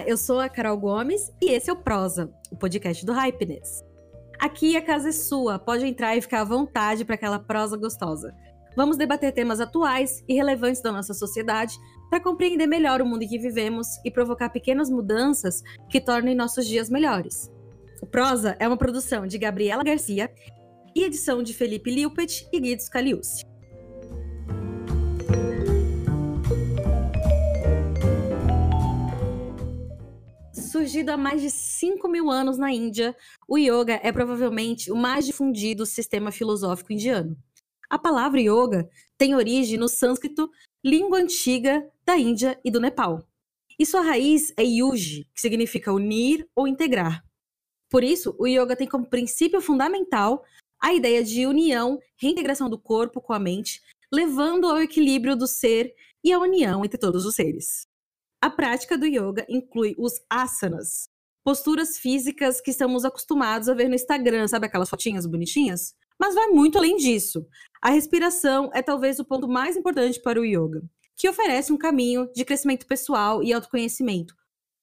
Olá, eu sou a Carol Gomes e esse é o Prosa, o podcast do Hypeness. Aqui a casa é sua, pode entrar e ficar à vontade para aquela prosa gostosa. Vamos debater temas atuais e relevantes da nossa sociedade para compreender melhor o mundo em que vivemos e provocar pequenas mudanças que tornem nossos dias melhores. O Prosa é uma produção de Gabriela Garcia e edição de Felipe Liupet e Guido Scaliucci. Surgido há mais de 5 mil anos na Índia, o yoga é provavelmente o mais difundido sistema filosófico indiano. A palavra yoga tem origem no sânscrito, língua antiga da Índia e do Nepal. E sua raiz é yuji, que significa unir ou integrar. Por isso, o yoga tem como princípio fundamental a ideia de união, reintegração do corpo com a mente, levando ao equilíbrio do ser e à união entre todos os seres. A prática do yoga inclui os asanas, posturas físicas que estamos acostumados a ver no Instagram, sabe aquelas fotinhas bonitinhas? Mas vai muito além disso. A respiração é talvez o ponto mais importante para o yoga, que oferece um caminho de crescimento pessoal e autoconhecimento.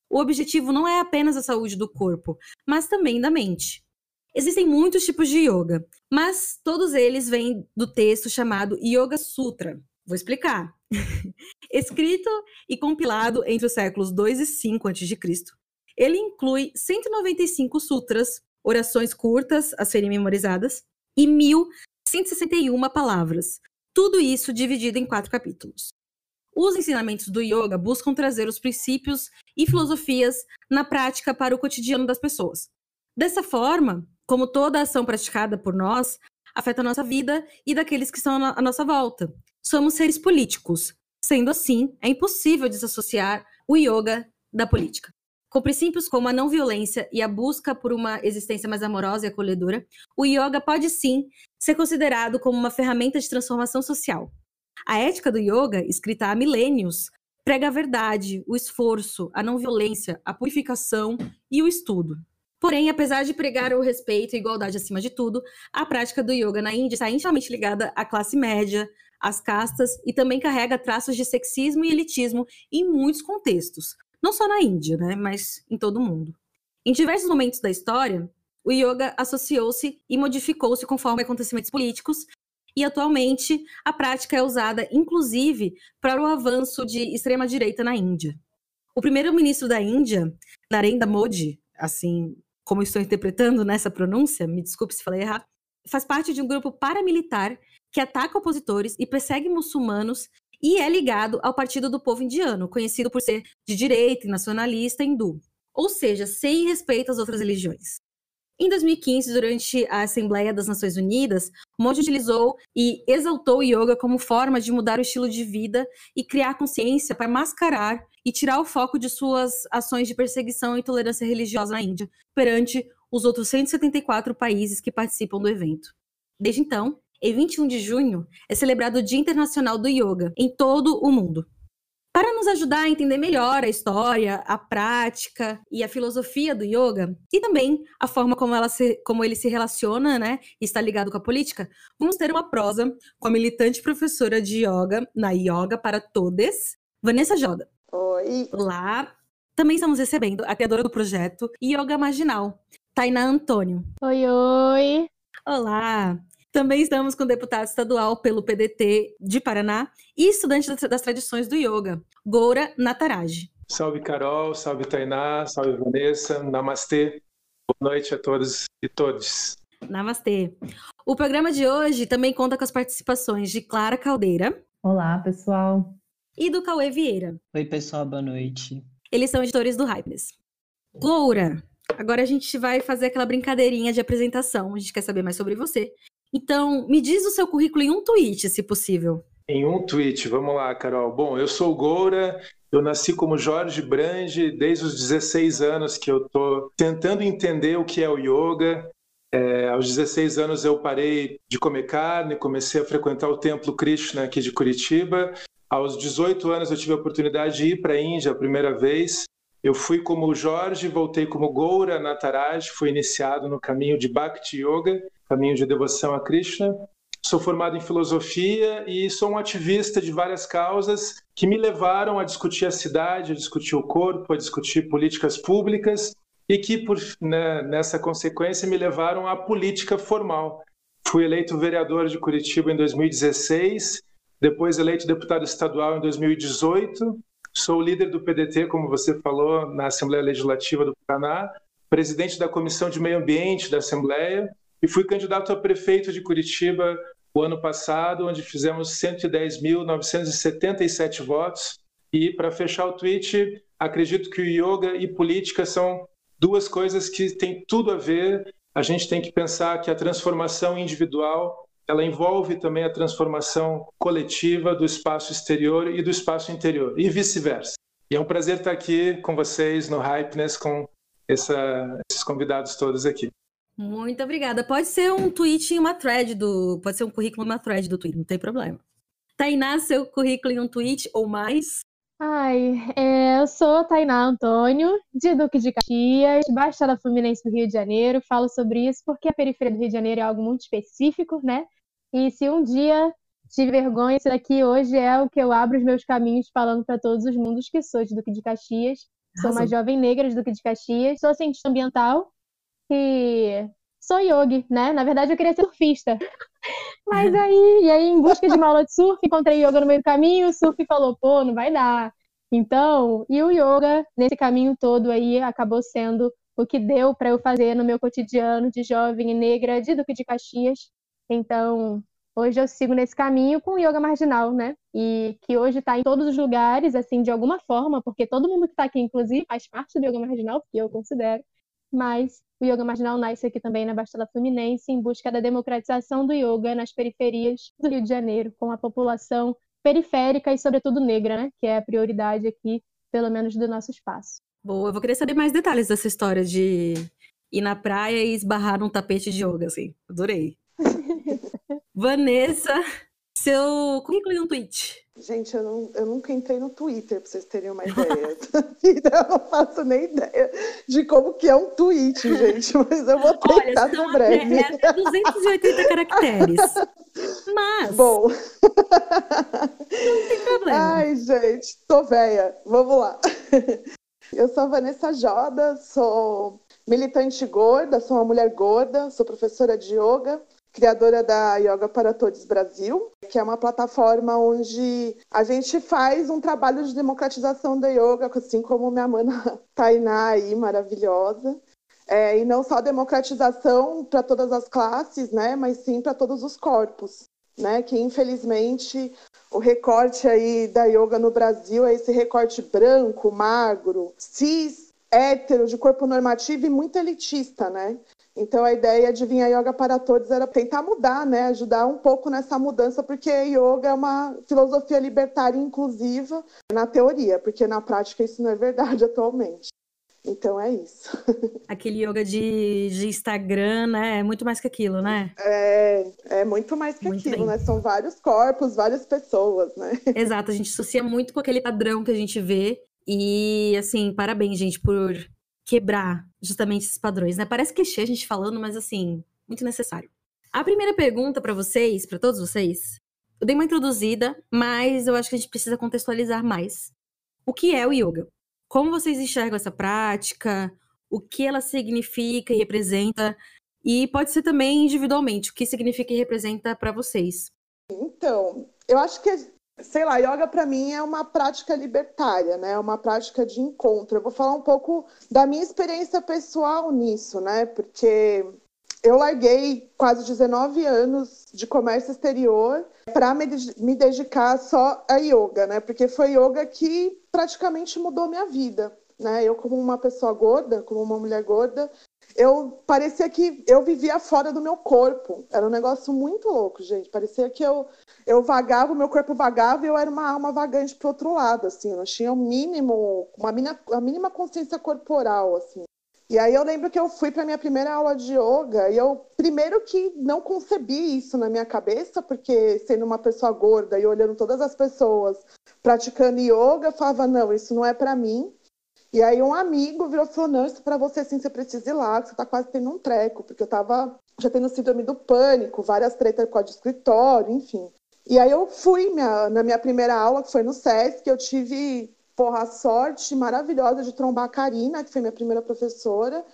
O objetivo não é apenas a saúde do corpo, mas também da mente. Existem muitos tipos de yoga, mas todos eles vêm do texto chamado Yoga Sutra. Vou explicar. Escrito e compilado entre os séculos 2 e 5 a.C., ele inclui 195 sutras, orações curtas a serem memorizadas, e 1.161 palavras. Tudo isso dividido em quatro capítulos. Os ensinamentos do yoga buscam trazer os princípios e filosofias na prática para o cotidiano das pessoas. Dessa forma, como toda ação praticada por nós afeta a nossa vida e daqueles que estão à nossa volta. Somos seres políticos, Sendo assim, é impossível desassociar o yoga da política. Com princípios como a não violência e a busca por uma existência mais amorosa e acolhedora, o yoga pode sim ser considerado como uma ferramenta de transformação social. A ética do yoga, escrita há milênios, prega a verdade, o esforço, a não violência, a purificação e o estudo. Porém, apesar de pregar o respeito e igualdade acima de tudo, a prática do yoga na Índia está intimamente ligada à classe média, as castas e também carrega traços de sexismo e elitismo em muitos contextos, não só na Índia, né, mas em todo o mundo. Em diversos momentos da história, o yoga associou-se e modificou-se conforme acontecimentos políticos, e atualmente a prática é usada inclusive para o avanço de extrema-direita na Índia. O primeiro-ministro da Índia, Narendra Modi, assim como estou interpretando nessa pronúncia, me desculpe se falei errado, faz parte de um grupo paramilitar que ataca opositores e persegue muçulmanos e é ligado ao Partido do Povo Indiano, conhecido por ser de direita e nacionalista hindu, ou seja, sem respeito às outras religiões. Em 2015, durante a Assembleia das Nações Unidas, Modi utilizou e exaltou o yoga como forma de mudar o estilo de vida e criar consciência para mascarar e tirar o foco de suas ações de perseguição e intolerância religiosa na Índia perante os outros 174 países que participam do evento. Desde então, em 21 de junho, é celebrado o Dia Internacional do Yoga em todo o mundo. Para nos ajudar a entender melhor a história, a prática e a filosofia do yoga, e também a forma como, ela se, como ele se relaciona né, e está ligado com a política, vamos ter uma prosa com a militante professora de yoga na Yoga para Todes, Vanessa Joda. Oi. Olá. Também estamos recebendo a criadora do projeto Yoga Marginal, Tainá Antônio. Oi, oi. Olá. Também estamos com o deputado estadual pelo PDT de Paraná e estudante das tradições do yoga, Goura Nataraj. Salve Carol, salve Tainá, salve Vanessa, namastê. Boa noite a todos e todos. Namastê. O programa de hoje também conta com as participações de Clara Caldeira. Olá, pessoal. E do Cauê Vieira. Oi, pessoal, boa noite. Eles são editores do Hypeness. Goura, agora a gente vai fazer aquela brincadeirinha de apresentação. A gente quer saber mais sobre você. Então, me diz o seu currículo em um tweet, se possível. Em um tweet, vamos lá, Carol. Bom, eu sou Goura, eu nasci como Jorge Brange desde os 16 anos que eu estou tentando entender o que é o yoga. É, aos 16 anos eu parei de comer carne, comecei a frequentar o Templo Krishna aqui de Curitiba. Aos 18 anos eu tive a oportunidade de ir para a Índia a primeira vez. Eu fui como Jorge, voltei como Goura Nataraj, fui iniciado no caminho de Bhakti Yoga caminho de devoção a Krishna. sou formado em filosofia e sou um ativista de várias causas que me levaram a discutir a cidade, a discutir o corpo, a discutir políticas públicas e que, por, né, nessa consequência, me levaram à política formal. Fui eleito vereador de Curitiba em 2016, depois eleito deputado estadual em 2018, sou líder do PDT, como você falou, na Assembleia Legislativa do Paraná, presidente da Comissão de Meio Ambiente da Assembleia e fui candidato a prefeito de Curitiba o ano passado, onde fizemos 110.977 votos. E para fechar o tweet, acredito que o yoga e política são duas coisas que têm tudo a ver. A gente tem que pensar que a transformação individual ela envolve também a transformação coletiva do espaço exterior e do espaço interior, e vice-versa. E é um prazer estar aqui com vocês no Hypeness, com essa, esses convidados todos aqui. Muito obrigada. Pode ser um tweet em uma thread do. Pode ser um currículo em uma thread do Twitter, não tem problema. Tainá, seu currículo em um tweet ou mais? Ai, é, eu sou Tainá Antônio, de Duque de Caxias, Baixada Fluminense do Rio de Janeiro. Falo sobre isso porque a periferia do Rio de Janeiro é algo muito específico, né? E se um dia tive vergonha, isso daqui hoje é o que eu abro os meus caminhos falando para todos os mundos que sou de Duque de Caxias. Sou uma jovem negra de Duque de Caxias, sou cientista ambiental e sou yogi, né? Na verdade, eu queria ser surfista. Mas aí, e aí, em busca de uma aula de surf, encontrei yoga no meio do caminho, o surf falou, pô, não vai dar. Então, e o yoga, nesse caminho todo aí, acabou sendo o que deu para eu fazer no meu cotidiano de jovem e negra de Duque de Caxias. Então, hoje eu sigo nesse caminho com o yoga marginal, né? E que hoje está em todos os lugares, assim, de alguma forma, porque todo mundo que está aqui, inclusive, faz parte do yoga marginal, que eu considero. Mas o Yoga Marginal nasce aqui também na Baixada Fluminense, em busca da democratização do yoga nas periferias do Rio de Janeiro, com a população periférica e, sobretudo, negra, né? que é a prioridade aqui, pelo menos, do nosso espaço. Boa, eu vou querer saber mais detalhes dessa história de ir na praia e esbarrar num tapete de yoga, assim. Adorei. Vanessa, seu currículo e um tweet. Gente, eu, não, eu nunca entrei no Twitter, para vocês terem uma ideia. eu não faço nem ideia de como que é um tweet, gente, mas eu vou tentar Olha, ser breve. É até 280 caracteres. Mas... Bom... não tem problema. Ai, gente, tô velha. Vamos lá. Eu sou a Vanessa Joda, sou militante gorda, sou uma mulher gorda, sou professora de yoga criadora da Yoga para Todos Brasil, que é uma plataforma onde a gente faz um trabalho de democratização da yoga, assim como minha mana Tainá aí, maravilhosa. É, e não só democratização para todas as classes, né, mas sim para todos os corpos, né, que infelizmente o recorte aí da yoga no Brasil é esse recorte branco, magro, cis, hétero, de corpo normativo e muito elitista, né? Então a ideia de vir a yoga para todos era tentar mudar, né, ajudar um pouco nessa mudança, porque yoga é uma filosofia libertária inclusiva na teoria, porque na prática isso não é verdade atualmente. Então é isso. Aquele yoga de, de Instagram, né? É muito mais que aquilo, né? É, é muito mais que muito aquilo, bem. né? São vários corpos, várias pessoas, né? Exato, a gente associa muito com aquele padrão que a gente vê. E, assim, parabéns, gente, por quebrar justamente esses padrões, né? Parece clichê a gente falando, mas assim, muito necessário. A primeira pergunta para vocês, para todos vocês, eu dei uma introduzida, mas eu acho que a gente precisa contextualizar mais. O que é o yoga? Como vocês enxergam essa prática? O que ela significa e representa? E pode ser também individualmente, o que significa e representa para vocês? Então, eu acho que sei lá, yoga para mim é uma prática libertária, né? É uma prática de encontro. Eu vou falar um pouco da minha experiência pessoal nisso, né? Porque eu larguei quase 19 anos de comércio exterior para me, dedicar só a yoga, né? Porque foi yoga que praticamente mudou minha vida, né? Eu como uma pessoa gorda, como uma mulher gorda, eu parecia que eu vivia fora do meu corpo. Era um negócio muito louco, gente. Parecia que eu eu vagava, o meu corpo vagava e eu era uma alma vagante para outro lado, assim. Eu não tinha o um mínimo, uma mínima, a mínima consciência corporal, assim. E aí eu lembro que eu fui para minha primeira aula de yoga e eu primeiro que não concebi isso na minha cabeça, porque sendo uma pessoa gorda e olhando todas as pessoas praticando yoga, eu falava não, isso não é para mim. E aí um amigo virou e falou: não, isso você sim, você precisa ir lá, você tá quase tendo um treco, porque eu tava já tendo síndrome do pânico, várias tretas com a de escritório, enfim. E aí eu fui minha, na minha primeira aula, que foi no SESC, eu tive porra, a sorte maravilhosa de trombar a Karina, que foi minha primeira professora,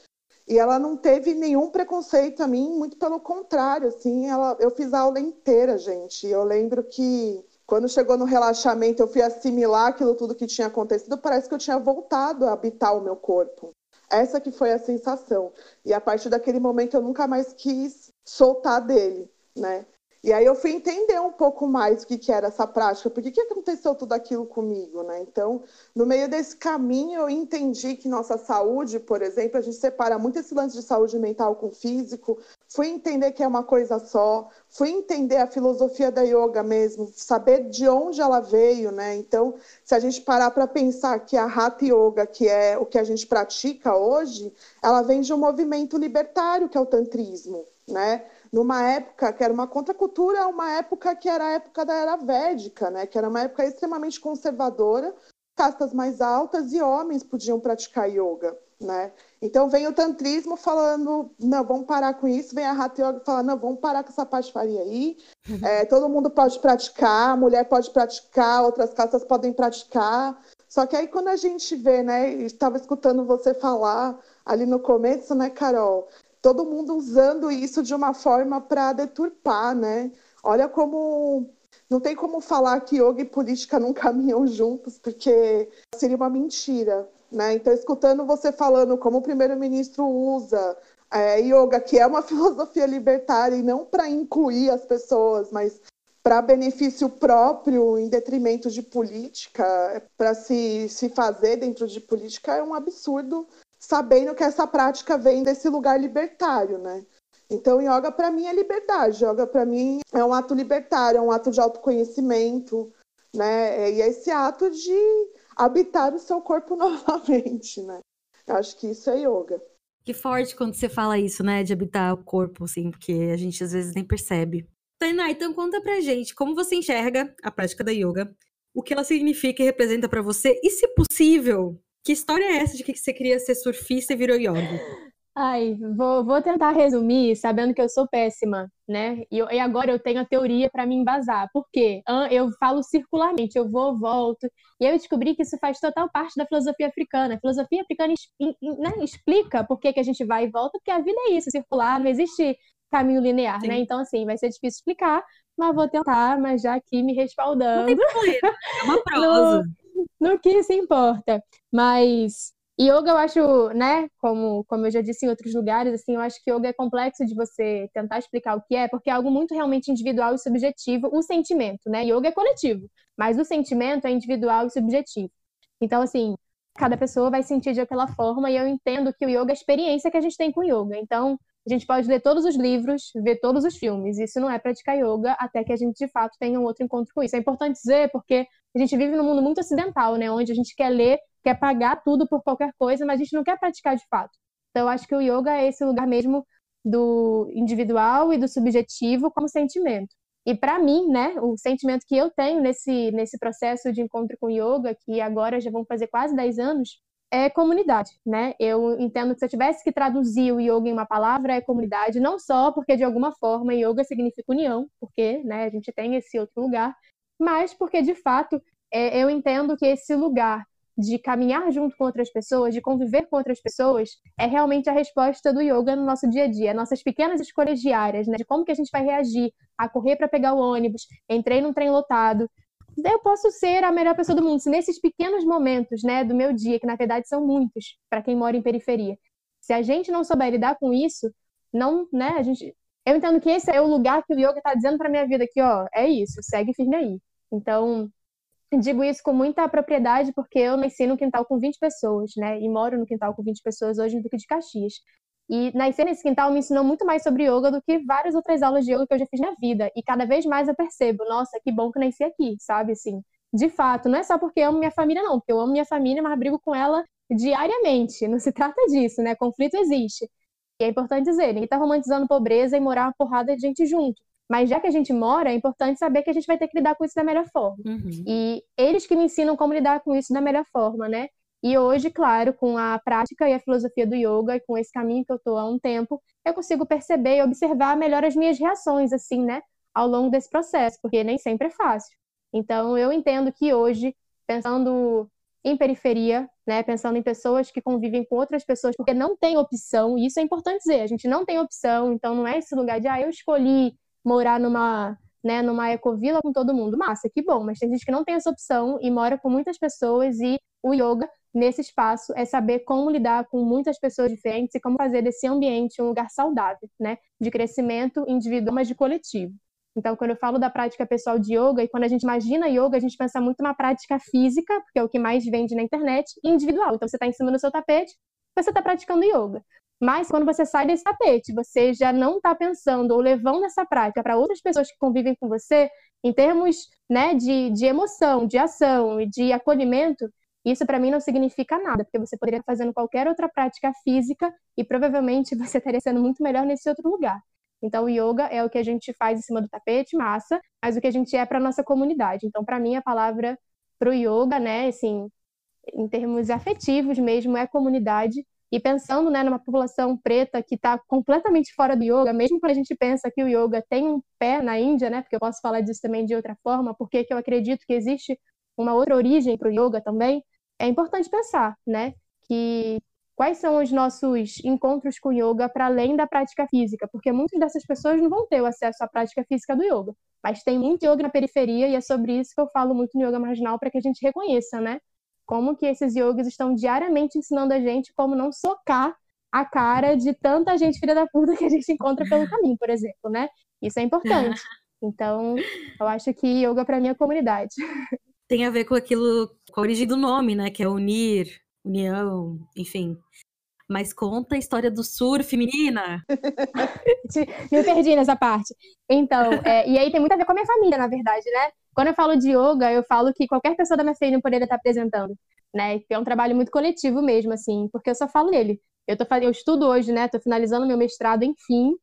e ela não teve nenhum preconceito a mim, muito pelo contrário, assim, ela, eu fiz a aula inteira, gente. Eu lembro que quando chegou no relaxamento, eu fui assimilar aquilo tudo que tinha acontecido, parece que eu tinha voltado a habitar o meu corpo. Essa que foi a sensação. E a partir daquele momento eu nunca mais quis soltar dele, né? E aí eu fui entender um pouco mais o que, que era essa prática, por que, que aconteceu tudo aquilo comigo, né? Então, no meio desse caminho, eu entendi que nossa saúde, por exemplo, a gente separa muito esse lance de saúde mental com físico, fui entender que é uma coisa só, fui entender a filosofia da yoga mesmo, saber de onde ela veio, né? Então, se a gente parar para pensar que a Hatha Yoga, que é o que a gente pratica hoje, ela vem de um movimento libertário, que é o tantrismo, né? Numa época que era uma contracultura, uma época que era a época da era védica, né? que era uma época extremamente conservadora, castas mais altas e homens podiam praticar yoga. Né? Então vem o tantrismo falando, não, vamos parar com isso, vem a Hatha Yoga falando, não, vamos parar com essa patifaria aí, uhum. é, todo mundo pode praticar, a mulher pode praticar, outras castas podem praticar, só que aí quando a gente vê, né, estava escutando você falar ali no começo, né, Carol, todo mundo usando isso de uma forma para deturpar, né? Olha como não tem como falar que yoga e política não caminham juntos, porque seria uma mentira, né? Então, escutando você falando como o primeiro-ministro usa é, yoga, que é uma filosofia libertária, e não para incluir as pessoas, mas para benefício próprio, em detrimento de política, para se, se fazer dentro de política, é um absurdo sabendo que essa prática vem desse lugar libertário, né? Então, yoga para mim é liberdade. Yoga para mim é um ato libertário, é um ato de autoconhecimento, né? E é esse ato de habitar o seu corpo novamente, né? Eu acho que isso é yoga. Que forte quando você fala isso, né? De habitar o corpo, assim, porque a gente às vezes nem percebe. Tainá, então conta pra gente como você enxerga a prática da yoga, o que ela significa e representa para você, e se possível, que história é essa de que você queria ser surfista e virou yoga? Ai, vou, vou tentar resumir, sabendo que eu sou péssima, né? E, e agora eu tenho a teoria para me embasar. Por quê? Eu falo circularmente, eu vou, volto. E eu descobri que isso faz total parte da filosofia africana. A filosofia africana né, explica por que, que a gente vai e volta, porque a vida é isso, circular, não existe caminho linear, né? Sim. né? Então, assim, vai ser difícil explicar, mas vou tentar, mas já aqui me respaldando. Não tem problema, é uma prosa. No, que se importa. Mas yoga eu acho, né, como, como eu já disse em outros lugares, assim, eu acho que yoga é complexo de você tentar explicar o que é, porque é algo muito realmente individual e subjetivo, o sentimento, né? Yoga é coletivo, mas o sentimento é individual e subjetivo. Então, assim, cada pessoa vai sentir de aquela forma e eu entendo que o yoga é a experiência que a gente tem com o yoga. Então, a gente pode ler todos os livros, ver todos os filmes. Isso não é praticar yoga até que a gente de fato tenha um outro encontro com isso. É importante dizer porque a gente vive num mundo muito ocidental, né, onde a gente quer ler, quer pagar tudo por qualquer coisa, mas a gente não quer praticar de fato. Então, eu acho que o yoga é esse lugar mesmo do individual e do subjetivo como sentimento. E para mim, né, o sentimento que eu tenho nesse, nesse processo de encontro com yoga, que agora já vão fazer quase 10 anos, é comunidade, né? Eu entendo que se eu tivesse que traduzir o yoga em uma palavra, é comunidade, não só porque de alguma forma yoga significa união, porque, né, a gente tem esse outro lugar, mas porque de fato é, eu entendo que esse lugar de caminhar junto com outras pessoas, de conviver com outras pessoas, é realmente a resposta do yoga no nosso dia a dia, nossas pequenas escolhas diárias, né? De como que a gente vai reagir a correr para pegar o ônibus, entrei num trem lotado, eu posso ser a melhor pessoa do mundo. Se nesses pequenos momentos, né, do meu dia, que na verdade são muitos, para quem mora em periferia, se a gente não souber lidar com isso, não, né, a gente. Eu entendo que esse é o lugar que o yoga está dizendo para minha vida aqui, ó, é isso, segue firme aí. Então, digo isso com muita propriedade porque eu nasci no quintal com 20 pessoas, né, e moro no quintal com 20 pessoas hoje no Duque de Caxias. E nascer nesse quintal me ensinou muito mais sobre yoga do que várias outras aulas de yoga que eu já fiz na vida. E cada vez mais eu percebo, nossa, que bom que nasci aqui, sabe? Assim, de fato, não é só porque eu amo minha família, não, porque eu amo minha família, mas brigo com ela diariamente. Não se trata disso, né? Conflito existe. E é importante dizer, ninguém tá romantizando pobreza e morar uma porrada de gente junto. Mas já que a gente mora, é importante saber que a gente vai ter que lidar com isso da melhor forma. Uhum. E eles que me ensinam como lidar com isso da melhor forma, né? E hoje, claro, com a prática e a filosofia do yoga e com esse caminho que eu estou há um tempo, eu consigo perceber e observar melhor as minhas reações, assim, né, ao longo desse processo, porque nem sempre é fácil. Então, eu entendo que hoje, pensando em periferia, né, pensando em pessoas que convivem com outras pessoas, porque não tem opção, e isso é importante dizer, a gente não tem opção, então não é esse lugar de, ah, eu escolhi morar numa, né, numa ecovila com todo mundo. Massa, que bom, mas tem gente que não tem essa opção e mora com muitas pessoas e o yoga nesse espaço é saber como lidar com muitas pessoas diferentes e como fazer desse ambiente um lugar saudável, né, de crescimento individual, mas de coletivo. Então, quando eu falo da prática pessoal de yoga, e quando a gente imagina yoga, a gente pensa muito numa prática física, porque é o que mais vende na internet, individual. Então, você está em cima do seu tapete, você está praticando yoga. Mas quando você sai desse tapete, você já não está pensando ou levando essa prática para outras pessoas que convivem com você, em termos né, de, de emoção, de ação e de acolhimento, isso para mim não significa nada, porque você poderia estar fazendo qualquer outra prática física e provavelmente você estaria sendo muito melhor nesse outro lugar. Então, o yoga é o que a gente faz em cima do tapete, massa, mas o que a gente é para nossa comunidade. Então, para mim, a palavra para o yoga, né, assim, em termos afetivos mesmo, é comunidade. E pensando né, numa população preta que está completamente fora do yoga, mesmo quando a gente pensa que o yoga tem um pé na Índia, né, porque eu posso falar disso também de outra forma, porque eu acredito que existe uma outra origem para o yoga também, é importante pensar né, que quais são os nossos encontros com yoga para além da prática física, porque muitas dessas pessoas não vão ter o acesso à prática física do yoga, mas tem muito yoga na periferia e é sobre isso que eu falo muito no yoga marginal para que a gente reconheça, né? Como que esses yogis estão diariamente ensinando a gente como não socar a cara de tanta gente filha da puta que a gente encontra pelo caminho, por exemplo, né? Isso é importante. Então, eu acho que yoga para mim é comunidade. Tem a ver com aquilo, com a origem do nome, né? Que é unir, união, enfim. Mas conta a história do surf, menina. Me perdi nessa parte. Então, é, e aí tem muito a ver com a minha família, na verdade, né? Quando eu falo de yoga, eu falo que qualquer pessoa da minha família poderia estar apresentando, né? É um trabalho muito coletivo mesmo, assim, porque eu só falo nele. Eu, tô, eu estudo hoje, né? Tô finalizando meu mestrado, enfim.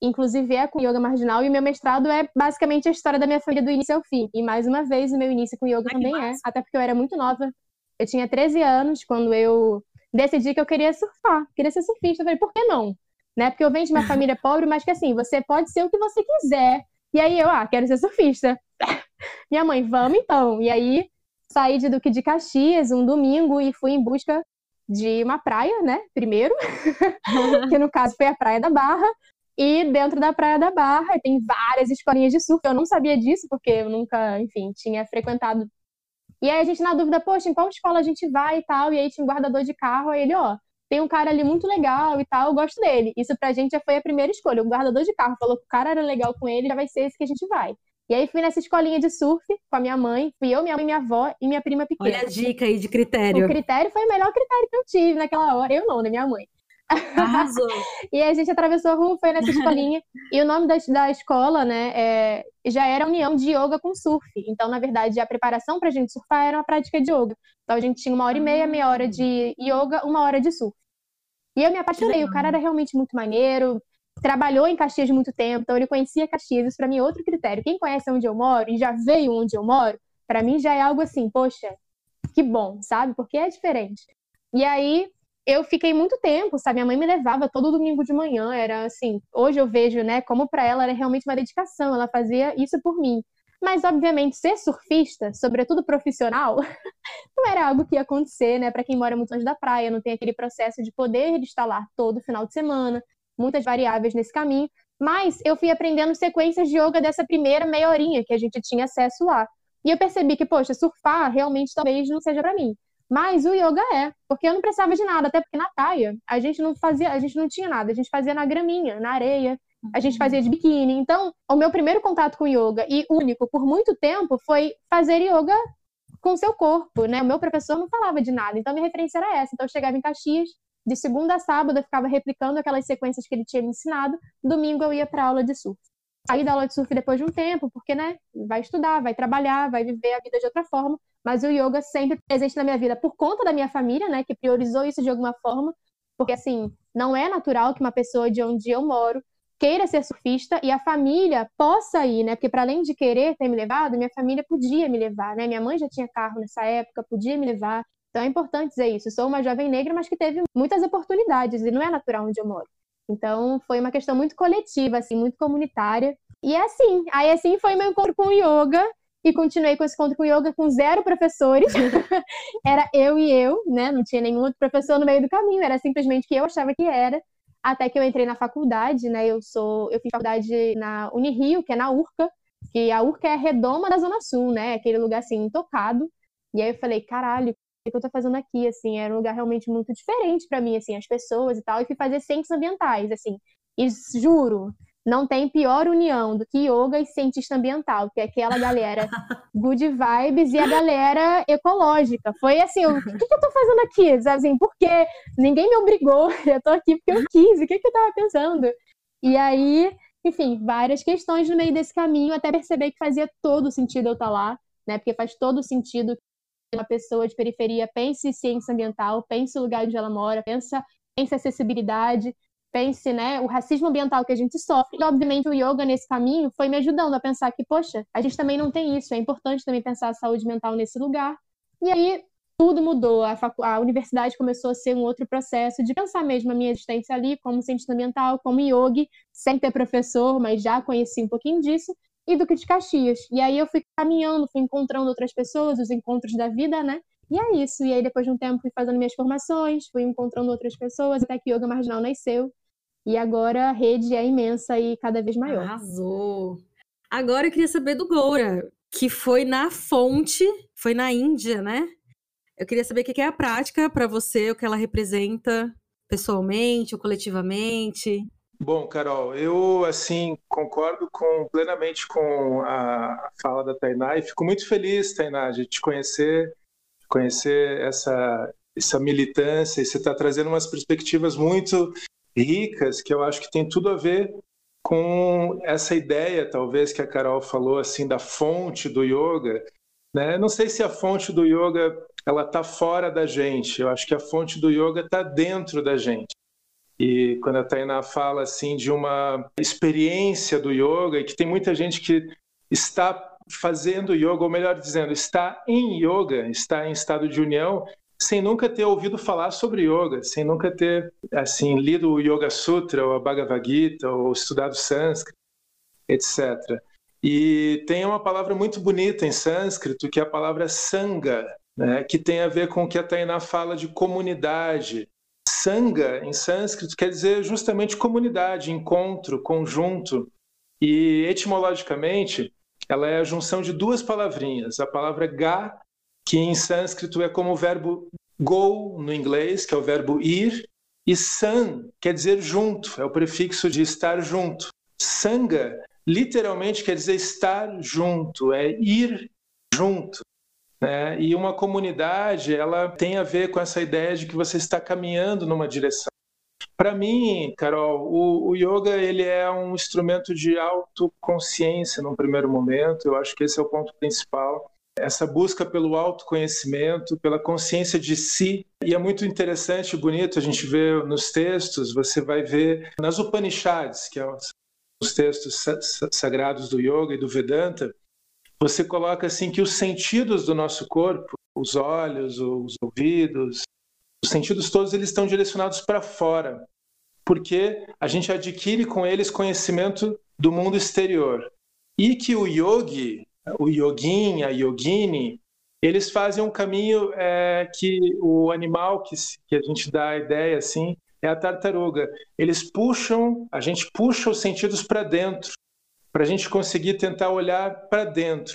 Inclusive é com yoga marginal, e o meu mestrado é basicamente a história da minha família do início ao fim. E mais uma vez, o meu início com yoga também é, até porque eu era muito nova eu tinha 13 anos quando eu decidi que eu queria surfar, queria ser surfista. Eu falei, por que não? Né? Porque eu venho de uma família pobre, mas que assim, você pode ser o que você quiser. E aí eu, ah, quero ser surfista. Minha mãe, vamos então. E aí saí de Duque de Caxias um domingo e fui em busca de uma praia, né? Primeiro, que no caso foi a Praia da Barra. E dentro da Praia da Barra tem várias escolinhas de surf. Eu não sabia disso, porque eu nunca, enfim, tinha frequentado e aí a gente na dúvida, poxa, em qual escola a gente vai e tal. E aí tinha um guardador de carro, aí ele, ó, tem um cara ali muito legal e tal, eu gosto dele. Isso pra gente já foi a primeira escolha. O guardador de carro falou que o cara era legal com ele, já vai ser esse que a gente vai. E aí fui nessa escolinha de surf com a minha mãe, fui eu, minha mãe, minha avó e minha prima pequena. Olha a dica aí de critério. O critério foi o melhor critério que eu tive naquela hora. Eu não, né, minha mãe. Arrasou. e a gente atravessou a rua, foi nessa escolinha. e o nome da, da escola, né, é, já era União de Yoga com Surf. Então, na verdade, a preparação para a gente surfar era uma prática de yoga. Então, a gente tinha uma hora e meia, meia hora de yoga, uma hora de surf. E eu me apaixonei. O cara era realmente muito maneiro, trabalhou em Caxias muito tempo, então ele conhecia Caxias. Isso para mim é outro critério. Quem conhece onde eu moro e já veio onde eu moro, para mim já é algo assim, poxa, que bom, sabe? Porque é diferente. E aí eu fiquei muito tempo, sabe? Minha mãe me levava todo domingo de manhã, era assim, hoje eu vejo, né, como para ela era realmente uma dedicação, ela fazia isso por mim. Mas obviamente ser surfista, sobretudo profissional, não era algo que ia acontecer, né, para quem mora muito longe da praia, não tem aquele processo de poder instalar todo final de semana, muitas variáveis nesse caminho, mas eu fui aprendendo sequências de yoga dessa primeira meia horinha que a gente tinha acesso lá. E eu percebi que, poxa, surfar realmente talvez não seja para mim. Mas o yoga é, porque eu não precisava de nada, até porque na praia a gente não fazia, a gente não tinha nada, a gente fazia na graminha, na areia, a gente fazia de biquíni. Então, o meu primeiro contato com yoga e único por muito tempo foi fazer yoga com seu corpo, né? O meu professor não falava de nada, então minha referência era essa. Então eu chegava em Caxias, de segunda a sábado eu ficava replicando aquelas sequências que ele tinha me ensinado, domingo eu ia para aula de surf. Saí da aula de surf depois de um tempo, porque, né, vai estudar, vai trabalhar, vai viver a vida de outra forma mas o yoga sempre presente na minha vida por conta da minha família, né, que priorizou isso de alguma forma, porque assim, não é natural que uma pessoa de onde eu moro queira ser surfista e a família possa ir, né? Porque para além de querer ter me levado, minha família podia me levar, né? Minha mãe já tinha carro nessa época, podia me levar. Então é importante dizer isso. Eu sou uma jovem negra, mas que teve muitas oportunidades e não é natural onde eu moro. Então foi uma questão muito coletiva, assim, muito comunitária. E é assim, aí assim foi meu encontro com o yoga e continuei com esse encontro com yoga com zero professores. era eu e eu, né? Não tinha nenhum outro professor no meio do caminho, era simplesmente que eu achava que era. Até que eu entrei na faculdade, né? Eu sou, eu fiz faculdade na Unirio, que é na Urca, que a Urca é a redoma da Zona Sul, né? Aquele lugar assim intocado. E aí eu falei, caralho, o que eu tô fazendo aqui, assim, era um lugar realmente muito diferente para mim, assim, as pessoas e tal, e fui fazer ciências ambientais, assim, e juro, não tem pior união do que yoga e cientista ambiental, que é aquela galera good vibes e a galera ecológica. Foi assim, o que, que eu tô fazendo aqui? Sabe assim, por quê? Ninguém me obrigou, eu tô aqui porque eu quis, o que, que eu tava pensando? E aí, enfim, várias questões no meio desse caminho, até perceber que fazia todo sentido eu estar tá lá, né? Porque faz todo sentido uma pessoa de periferia pense em ciência ambiental, pense o lugar onde ela mora, pensa, pense acessibilidade, pense, né, o racismo ambiental que a gente sofre. E, obviamente, o yoga nesse caminho foi me ajudando a pensar que, poxa, a gente também não tem isso, é importante também pensar a saúde mental nesse lugar. E aí tudo mudou, a, facu... a universidade começou a ser um outro processo de pensar mesmo a minha existência ali como cientista ambiental, como yogi, sem ter professor, mas já conheci um pouquinho disso, e Duque de Caxias. E aí eu fui caminhando, fui encontrando outras pessoas, os encontros da vida, né? E é isso. E aí, depois de um tempo, fui fazendo minhas formações, fui encontrando outras pessoas, até que Yoga Marginal nasceu. E agora a rede é imensa e cada vez maior. Arrasou! Agora eu queria saber do Goura, que foi na fonte, foi na Índia, né? Eu queria saber o que é a prática para você, o que ela representa pessoalmente ou coletivamente. Bom, Carol, eu assim concordo com, plenamente com a fala da Tainá e fico muito feliz, Tainá, de te conhecer, conhecer essa essa militância e você está trazendo umas perspectivas muito ricas que eu acho que tem tudo a ver com essa ideia, talvez que a Carol falou assim da fonte do yoga, né? Não sei se a fonte do yoga ela está fora da gente. Eu acho que a fonte do yoga está dentro da gente. E quando a Tainá fala assim de uma experiência do yoga, e que tem muita gente que está fazendo yoga, ou melhor dizendo, está em yoga, está em estado de união, sem nunca ter ouvido falar sobre yoga, sem nunca ter assim lido o Yoga Sutra, ou a Bhagavad Gita, ou estudado sânscrito, etc. E tem uma palavra muito bonita em sânscrito, que é a palavra sangha, né, que tem a ver com o que a Tainá fala de comunidade, Sangha, em sânscrito, quer dizer justamente comunidade, encontro, conjunto. E etimologicamente, ela é a junção de duas palavrinhas. A palavra ga, que em sânscrito é como o verbo go no inglês, que é o verbo ir, e san, quer dizer junto, é o prefixo de estar junto. Sangha, literalmente quer dizer estar junto, é ir junto. Né? E uma comunidade, ela tem a ver com essa ideia de que você está caminhando numa direção. Para mim, Carol, o, o, yoga ele é um instrumento de autoconsciência num primeiro momento. Eu acho que esse é o ponto principal. Essa busca pelo autoconhecimento, pela consciência de si. E é muito interessante e bonito a gente ver nos textos, você vai ver nas Upanishads, que são os textos sagrados do yoga e do Vedanta, você coloca assim que os sentidos do nosso corpo, os olhos, os ouvidos, os sentidos todos eles estão direcionados para fora, porque a gente adquire com eles conhecimento do mundo exterior. E que o yogi, o yogin, a yogini, eles fazem um caminho é, que o animal que, que a gente dá a ideia assim é a tartaruga. Eles puxam, a gente puxa os sentidos para dentro para a gente conseguir tentar olhar para dentro.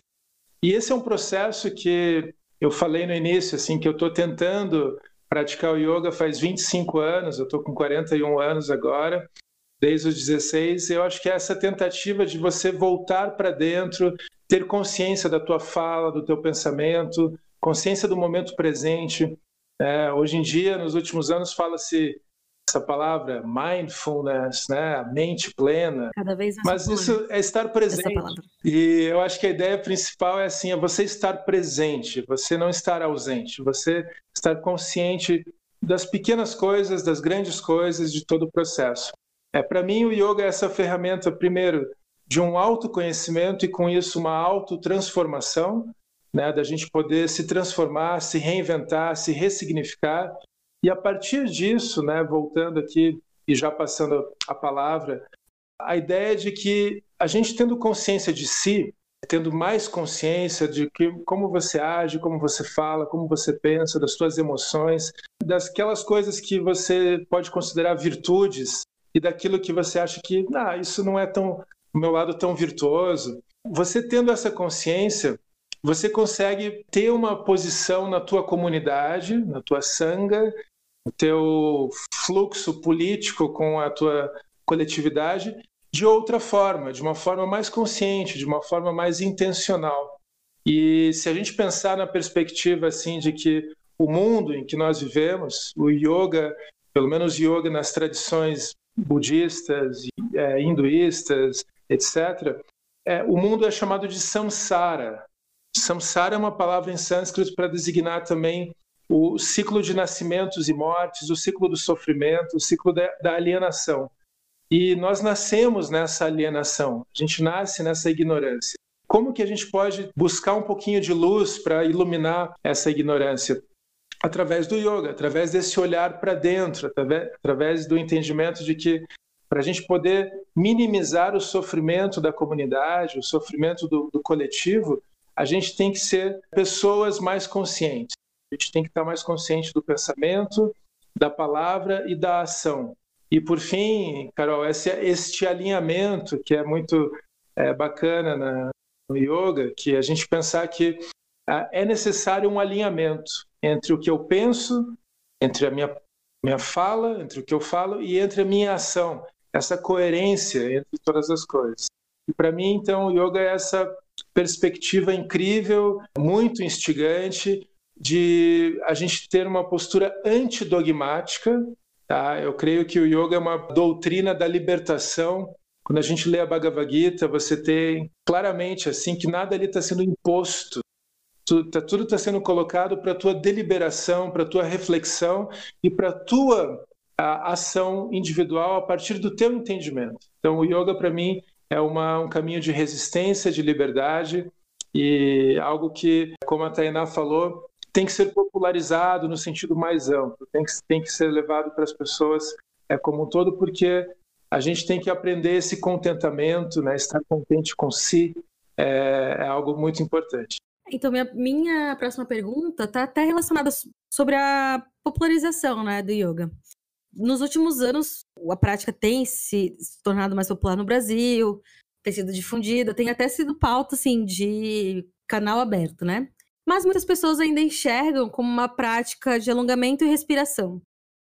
E esse é um processo que eu falei no início, assim, que eu estou tentando praticar o yoga faz 25 anos, eu estou com 41 anos agora, desde os 16. Eu acho que é essa tentativa de você voltar para dentro, ter consciência da tua fala, do teu pensamento, consciência do momento presente. É, hoje em dia, nos últimos anos, fala-se essa palavra mindfulness, né, a mente plena. Cada vez mais Mas isso é estar presente. E eu acho que a ideia principal é assim, é você estar presente, você não estar ausente, você estar consciente das pequenas coisas, das grandes coisas, de todo o processo. É para mim o yoga é essa ferramenta primeiro de um autoconhecimento e com isso uma autotransformação, né, da gente poder se transformar, se reinventar, se ressignificar. E a partir disso, né, voltando aqui e já passando a palavra, a ideia de que a gente tendo consciência de si, tendo mais consciência de que, como você age, como você fala, como você pensa, das suas emoções, das coisas que você pode considerar virtudes e daquilo que você acha que, ah, isso não é tão o meu lado tão virtuoso. Você tendo essa consciência, você consegue ter uma posição na tua comunidade, na tua sanga, no teu fluxo político com a tua coletividade de outra forma, de uma forma mais consciente, de uma forma mais intencional. E se a gente pensar na perspectiva assim de que o mundo em que nós vivemos, o yoga, pelo menos yoga nas tradições budistas, é, hinduístas, etc., é, o mundo é chamado de samsara. Samsara é uma palavra em sânscrito para designar também o ciclo de nascimentos e mortes, o ciclo do sofrimento, o ciclo da, da alienação. E nós nascemos nessa alienação, a gente nasce nessa ignorância. Como que a gente pode buscar um pouquinho de luz para iluminar essa ignorância? Através do yoga, através desse olhar para dentro, através, do entendimento de que para a gente poder minimizar o sofrimento da comunidade, o sofrimento do, do, coletivo, a gente tem que ser pessoas mais conscientes. A gente tem que estar mais consciente do pensamento, da palavra e da ação. E por fim, Carol, esse, este alinhamento que é muito é, bacana na, no yoga, que a gente pensar que ah, é necessário um alinhamento entre o que eu penso, entre a minha, minha fala, entre o que eu falo e entre a minha ação, essa coerência entre todas as coisas. E para mim, então, o yoga é essa perspectiva incrível, muito instigante, de a gente ter uma postura antidogmática, Tá? Eu creio que o yoga é uma doutrina da libertação. Quando a gente lê a Bhagavad Gita, você tem claramente assim que nada ali está sendo imposto. Tudo está tudo tá sendo colocado para a tua deliberação, para a tua reflexão e para a tua ação individual a partir do teu entendimento. Então, o yoga, para mim, é uma, um caminho de resistência, de liberdade e algo que, como a Tainá falou, tem que ser popularizado no sentido mais amplo, tem que, tem que ser levado para as pessoas é, como um todo, porque a gente tem que aprender esse contentamento, né, estar contente com si, é, é algo muito importante. Então, minha, minha próxima pergunta está até relacionada sobre a popularização né, do yoga. Nos últimos anos, a prática tem se tornado mais popular no Brasil, tem sido difundida, tem até sido pauta assim, de canal aberto, né? mas muitas pessoas ainda enxergam como uma prática de alongamento e respiração.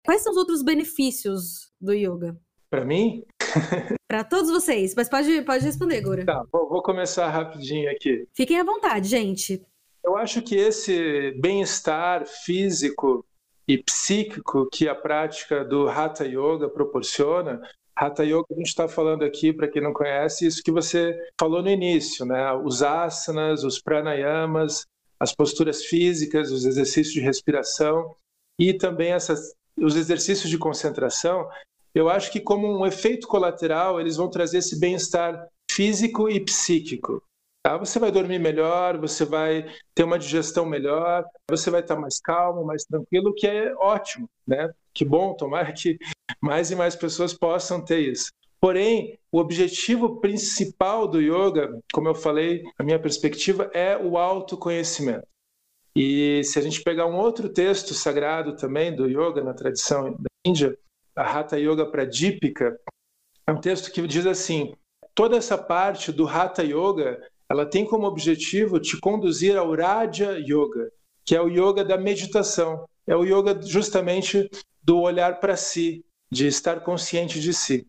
Quais são os outros benefícios do yoga? Para mim? Para todos vocês, mas pode, pode responder, Gora. Tá, vou, vou começar rapidinho aqui. Fiquem à vontade, gente. Eu acho que esse bem-estar físico e psíquico que a prática do Hatha Yoga proporciona, Hatha Yoga a gente está falando aqui, para quem não conhece, isso que você falou no início, né? Os asanas, os pranayamas, as posturas físicas, os exercícios de respiração e também essas, os exercícios de concentração, eu acho que como um efeito colateral eles vão trazer esse bem-estar físico e psíquico. Tá? Você vai dormir melhor, você vai ter uma digestão melhor, você vai estar mais calmo, mais tranquilo, que é ótimo, né? Que bom, tomara que mais e mais pessoas possam ter isso. Porém, o objetivo principal do yoga, como eu falei, a minha perspectiva é o autoconhecimento. E se a gente pegar um outro texto sagrado também do yoga na tradição da Índia, a Hatha Yoga Pradipika, é um texto que diz assim: toda essa parte do Hatha Yoga, ela tem como objetivo te conduzir ao Raja Yoga, que é o yoga da meditação, é o yoga justamente do olhar para si, de estar consciente de si.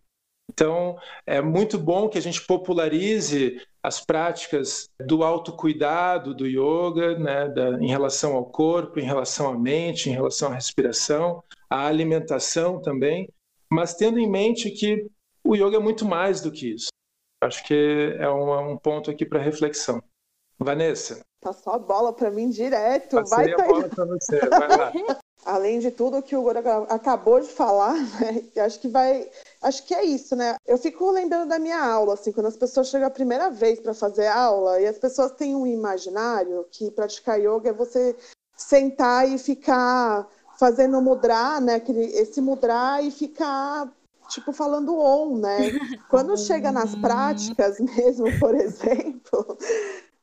Então, é muito bom que a gente popularize as práticas do autocuidado do yoga, né, da, em relação ao corpo, em relação à mente, em relação à respiração, à alimentação também, mas tendo em mente que o yoga é muito mais do que isso. Acho que é um, um ponto aqui para reflexão. Vanessa. Passou a bola para mim direto. Passei Vai, a bola para você. Vai lá. Além de tudo que o Gora acabou de falar, né, acho que vai acho que é isso, né? Eu fico lembrando da minha aula, assim, quando as pessoas chegam a primeira vez para fazer aula e as pessoas têm um imaginário que praticar yoga é você sentar e ficar fazendo mudrar, né? Esse mudrar e ficar tipo falando on, né? Quando chega nas práticas mesmo, por exemplo,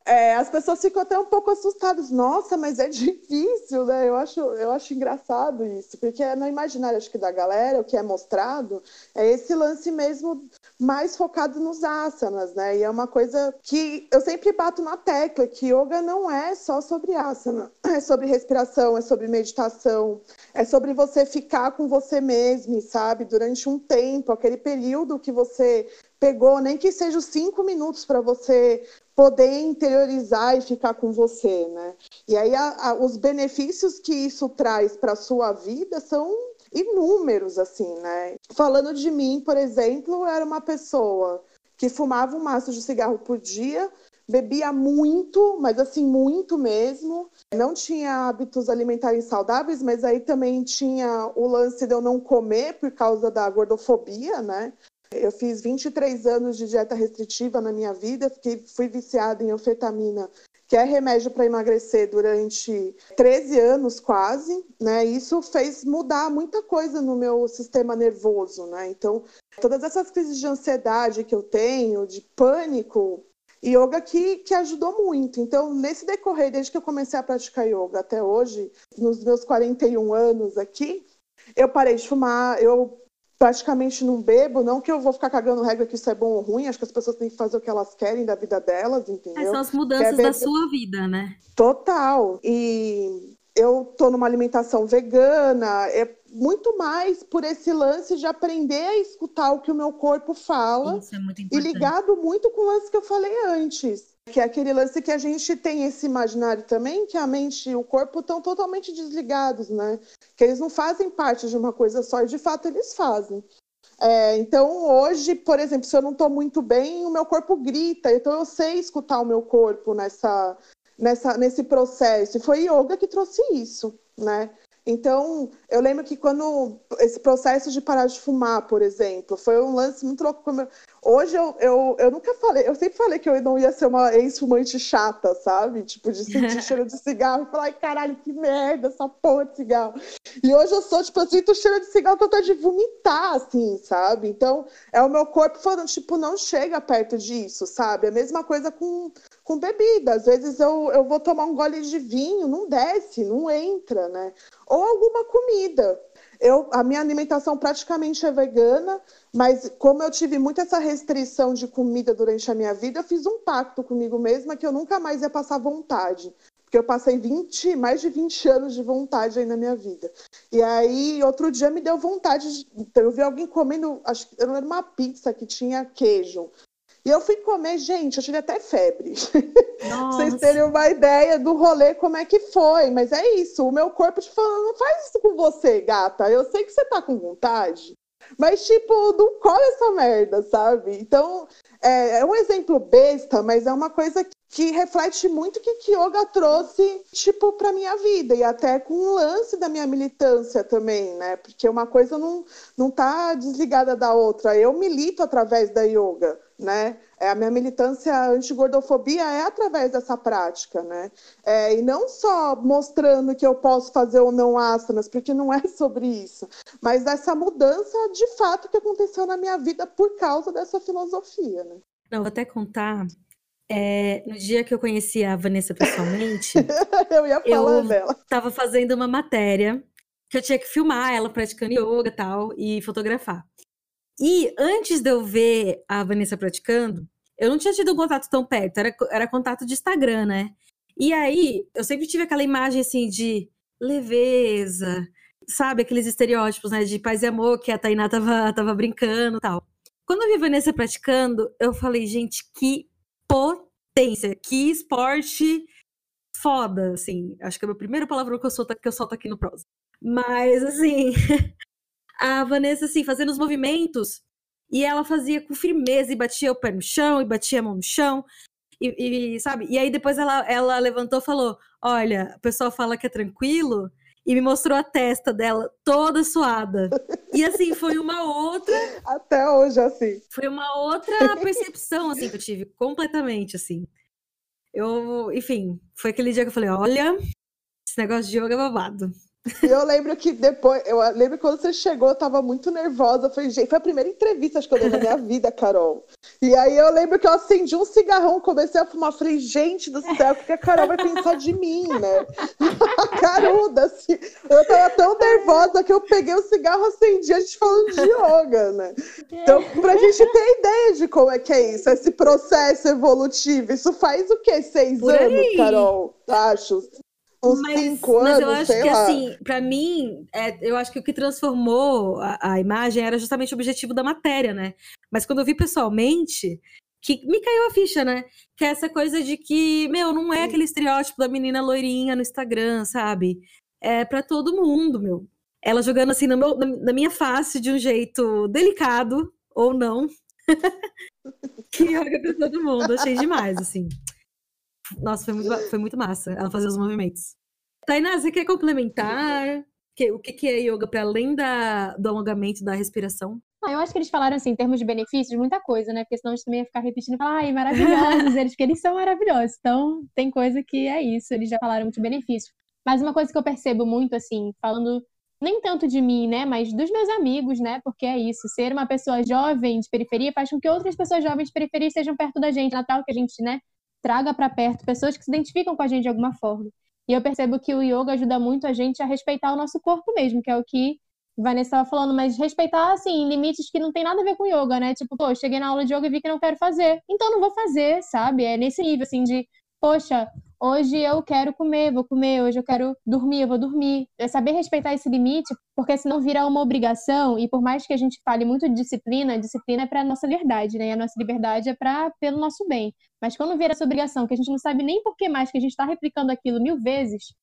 é, as pessoas ficam até um pouco assustadas. Nossa, mas é difícil, né? Eu acho, eu acho engraçado isso, porque no imaginário acho que da galera, o que é mostrado é esse lance mesmo mais focado nos asanas, né? E é uma coisa que eu sempre bato na tecla que yoga não é só sobre asana, é sobre respiração, é sobre meditação, é sobre você ficar com você mesmo, sabe? Durante um tempo, aquele período que você pegou, nem que seja os cinco minutos para você poder interiorizar e ficar com você, né? E aí a, a, os benefícios que isso traz para a sua vida são inúmeros, assim, né? Falando de mim, por exemplo, eu era uma pessoa que fumava um maço de cigarro por dia, bebia muito, mas assim, muito mesmo. Não tinha hábitos alimentares saudáveis, mas aí também tinha o lance de eu não comer por causa da gordofobia, né? Eu fiz 23 anos de dieta restritiva na minha vida, fiquei, fui viciada em anfetamina, que é remédio para emagrecer, durante 13 anos quase, né? Isso fez mudar muita coisa no meu sistema nervoso, né? Então, todas essas crises de ansiedade que eu tenho, de pânico, yoga que, que ajudou muito. Então, nesse decorrer, desde que eu comecei a praticar yoga até hoje, nos meus 41 anos aqui, eu parei de fumar, eu praticamente não bebo, não que eu vou ficar cagando regra que isso é bom ou ruim, acho que as pessoas têm que fazer o que elas querem da vida delas, entendeu? É, são as mudanças da sua vida, né? Total. E eu tô numa alimentação vegana, é muito mais por esse lance de aprender a escutar o que o meu corpo fala. Isso é muito importante. E ligado muito com o lance que eu falei antes que é aquele lance que a gente tem esse imaginário também, que a mente e o corpo estão totalmente desligados, né? Que eles não fazem parte de uma coisa só, e de fato eles fazem. É, então, hoje, por exemplo, se eu não estou muito bem, o meu corpo grita, então eu sei escutar o meu corpo nessa, nessa, nesse processo. E foi yoga que trouxe isso, né? Então, eu lembro que quando esse processo de parar de fumar, por exemplo, foi um lance muito louco. Hoje eu, eu, eu nunca falei, eu sempre falei que eu não ia ser uma ex-fumante chata, sabe? Tipo, de sentir cheiro de cigarro e falar, ai caralho, que merda, essa porra de cigarro. E hoje eu sou, tipo, eu sinto cheiro de cigarro, tô de vomitar, assim, sabe? Então, é o meu corpo falando, tipo, não chega perto disso, sabe? É a mesma coisa com, com bebida. Às vezes eu, eu vou tomar um gole de vinho, não desce, não entra, né? Ou alguma comida. Eu, a minha alimentação praticamente é vegana, mas como eu tive muito essa restrição de comida durante a minha vida, eu fiz um pacto comigo mesma que eu nunca mais ia passar vontade. Porque eu passei 20, mais de 20 anos de vontade aí na minha vida. E aí, outro dia me deu vontade. De, eu vi alguém comendo, acho que era uma pizza que tinha queijo. E eu fui comer, gente, eu tive até febre. Pra vocês terem uma ideia do rolê, como é que foi. Mas é isso, o meu corpo te falando, não faz isso com você, gata. Eu sei que você tá com vontade. Mas, tipo, não come essa merda, sabe? Então, é, é um exemplo besta, mas é uma coisa que reflete muito o que yoga trouxe, tipo, pra minha vida. E até com o lance da minha militância também, né? Porque uma coisa não, não tá desligada da outra. Eu milito através da yoga né? É, a minha militância anti-gordofobia é através dessa prática, né? É, e não só mostrando que eu posso fazer ou não asanas, porque não é sobre isso, mas dessa mudança de fato que aconteceu na minha vida por causa dessa filosofia, né? Não, vou até contar. É, no dia que eu conheci a Vanessa pessoalmente, eu ia falar eu dela. Tava fazendo uma matéria que eu tinha que filmar ela praticando yoga e tal e fotografar. E antes de eu ver a Vanessa praticando, eu não tinha tido um contato tão perto, era, era contato de Instagram, né? E aí, eu sempre tive aquela imagem assim de leveza, sabe? Aqueles estereótipos, né? De paz e amor que a Tainá tava, tava brincando e tal. Quando eu vi a Vanessa praticando, eu falei, gente, que potência, que esporte foda, assim. Acho que é o meu primeiro palavrão que eu solto, que eu solto aqui no prosa. Mas, assim, a Vanessa, assim, fazendo os movimentos, e ela fazia com firmeza, e batia o pé no chão, e batia a mão no chão, e, e sabe? E aí depois ela, ela levantou e falou: Olha, o pessoal fala que é tranquilo, e me mostrou a testa dela toda suada. E assim, foi uma outra. Até hoje, assim. Foi uma outra percepção, assim, que eu tive, completamente, assim. Eu, enfim, foi aquele dia que eu falei: olha, esse negócio de yoga é babado. E eu lembro que depois, eu lembro quando você chegou, eu tava muito nervosa. Foi, foi a primeira entrevista acho que eu dei na minha vida, Carol. E aí eu lembro que eu acendi um cigarrão, comecei a fumar. Falei, gente do céu, o que a Carol vai pensar de mim, né? Caruda, assim. Eu tava tão nervosa que eu peguei o cigarro, acendi, a gente falando de yoga, né? Então, pra gente ter ideia de como é que é isso, esse processo evolutivo. Isso faz o quê? Seis anos. Carol? Acho Mas, cinco mas anos, eu acho que lá. assim, pra mim, é, eu acho que o que transformou a, a imagem era justamente o objetivo da matéria, né? Mas quando eu vi pessoalmente, que me caiu a ficha, né? Que é essa coisa de que, meu, não é aquele estereótipo da menina loirinha no Instagram, sabe? É pra todo mundo, meu. Ela jogando assim no meu- na, na minha face de um jeito delicado, ou não. que joga pra todo mundo. Achei demais, assim. Nossa, foi muito, foi muito massa ela fazer os movimentos. Tainá, você quer complementar? O que, que é yoga para além da, do alongamento da respiração? Ah, eu acho que eles falaram assim, em termos de benefícios, muita coisa, né? Porque senão a gente também ia ficar repetindo e falar, ai, maravilhosos, eles, porque eles são maravilhosos. Então, tem coisa que é isso, eles já falaram muito benefício. Mas uma coisa que eu percebo muito, assim, falando nem tanto de mim, né? Mas dos meus amigos, né? Porque é isso, ser uma pessoa jovem de periferia faz com que outras pessoas jovens de periferia estejam perto da gente. Natural que a gente, né, traga para perto pessoas que se identificam com a gente de alguma forma. E eu percebo que o yoga ajuda muito a gente a respeitar o nosso corpo mesmo, que é o que Vanessa estava falando, mas respeitar, assim, limites que não tem nada a ver com yoga, né? Tipo, pô, cheguei na aula de yoga e vi que não quero fazer. Então não vou fazer, sabe? É nesse nível, assim, de, poxa, hoje eu quero comer, vou comer, hoje eu quero dormir, eu vou dormir. É saber respeitar esse limite, porque senão vira uma obrigação, e por mais que a gente fale muito de disciplina, disciplina é pra nossa liberdade, né? E a nossa liberdade é para pelo nosso bem. Mas quando vira essa obrigação, que a gente não sabe nem por que mais, que a gente está replicando aquilo mil vezes,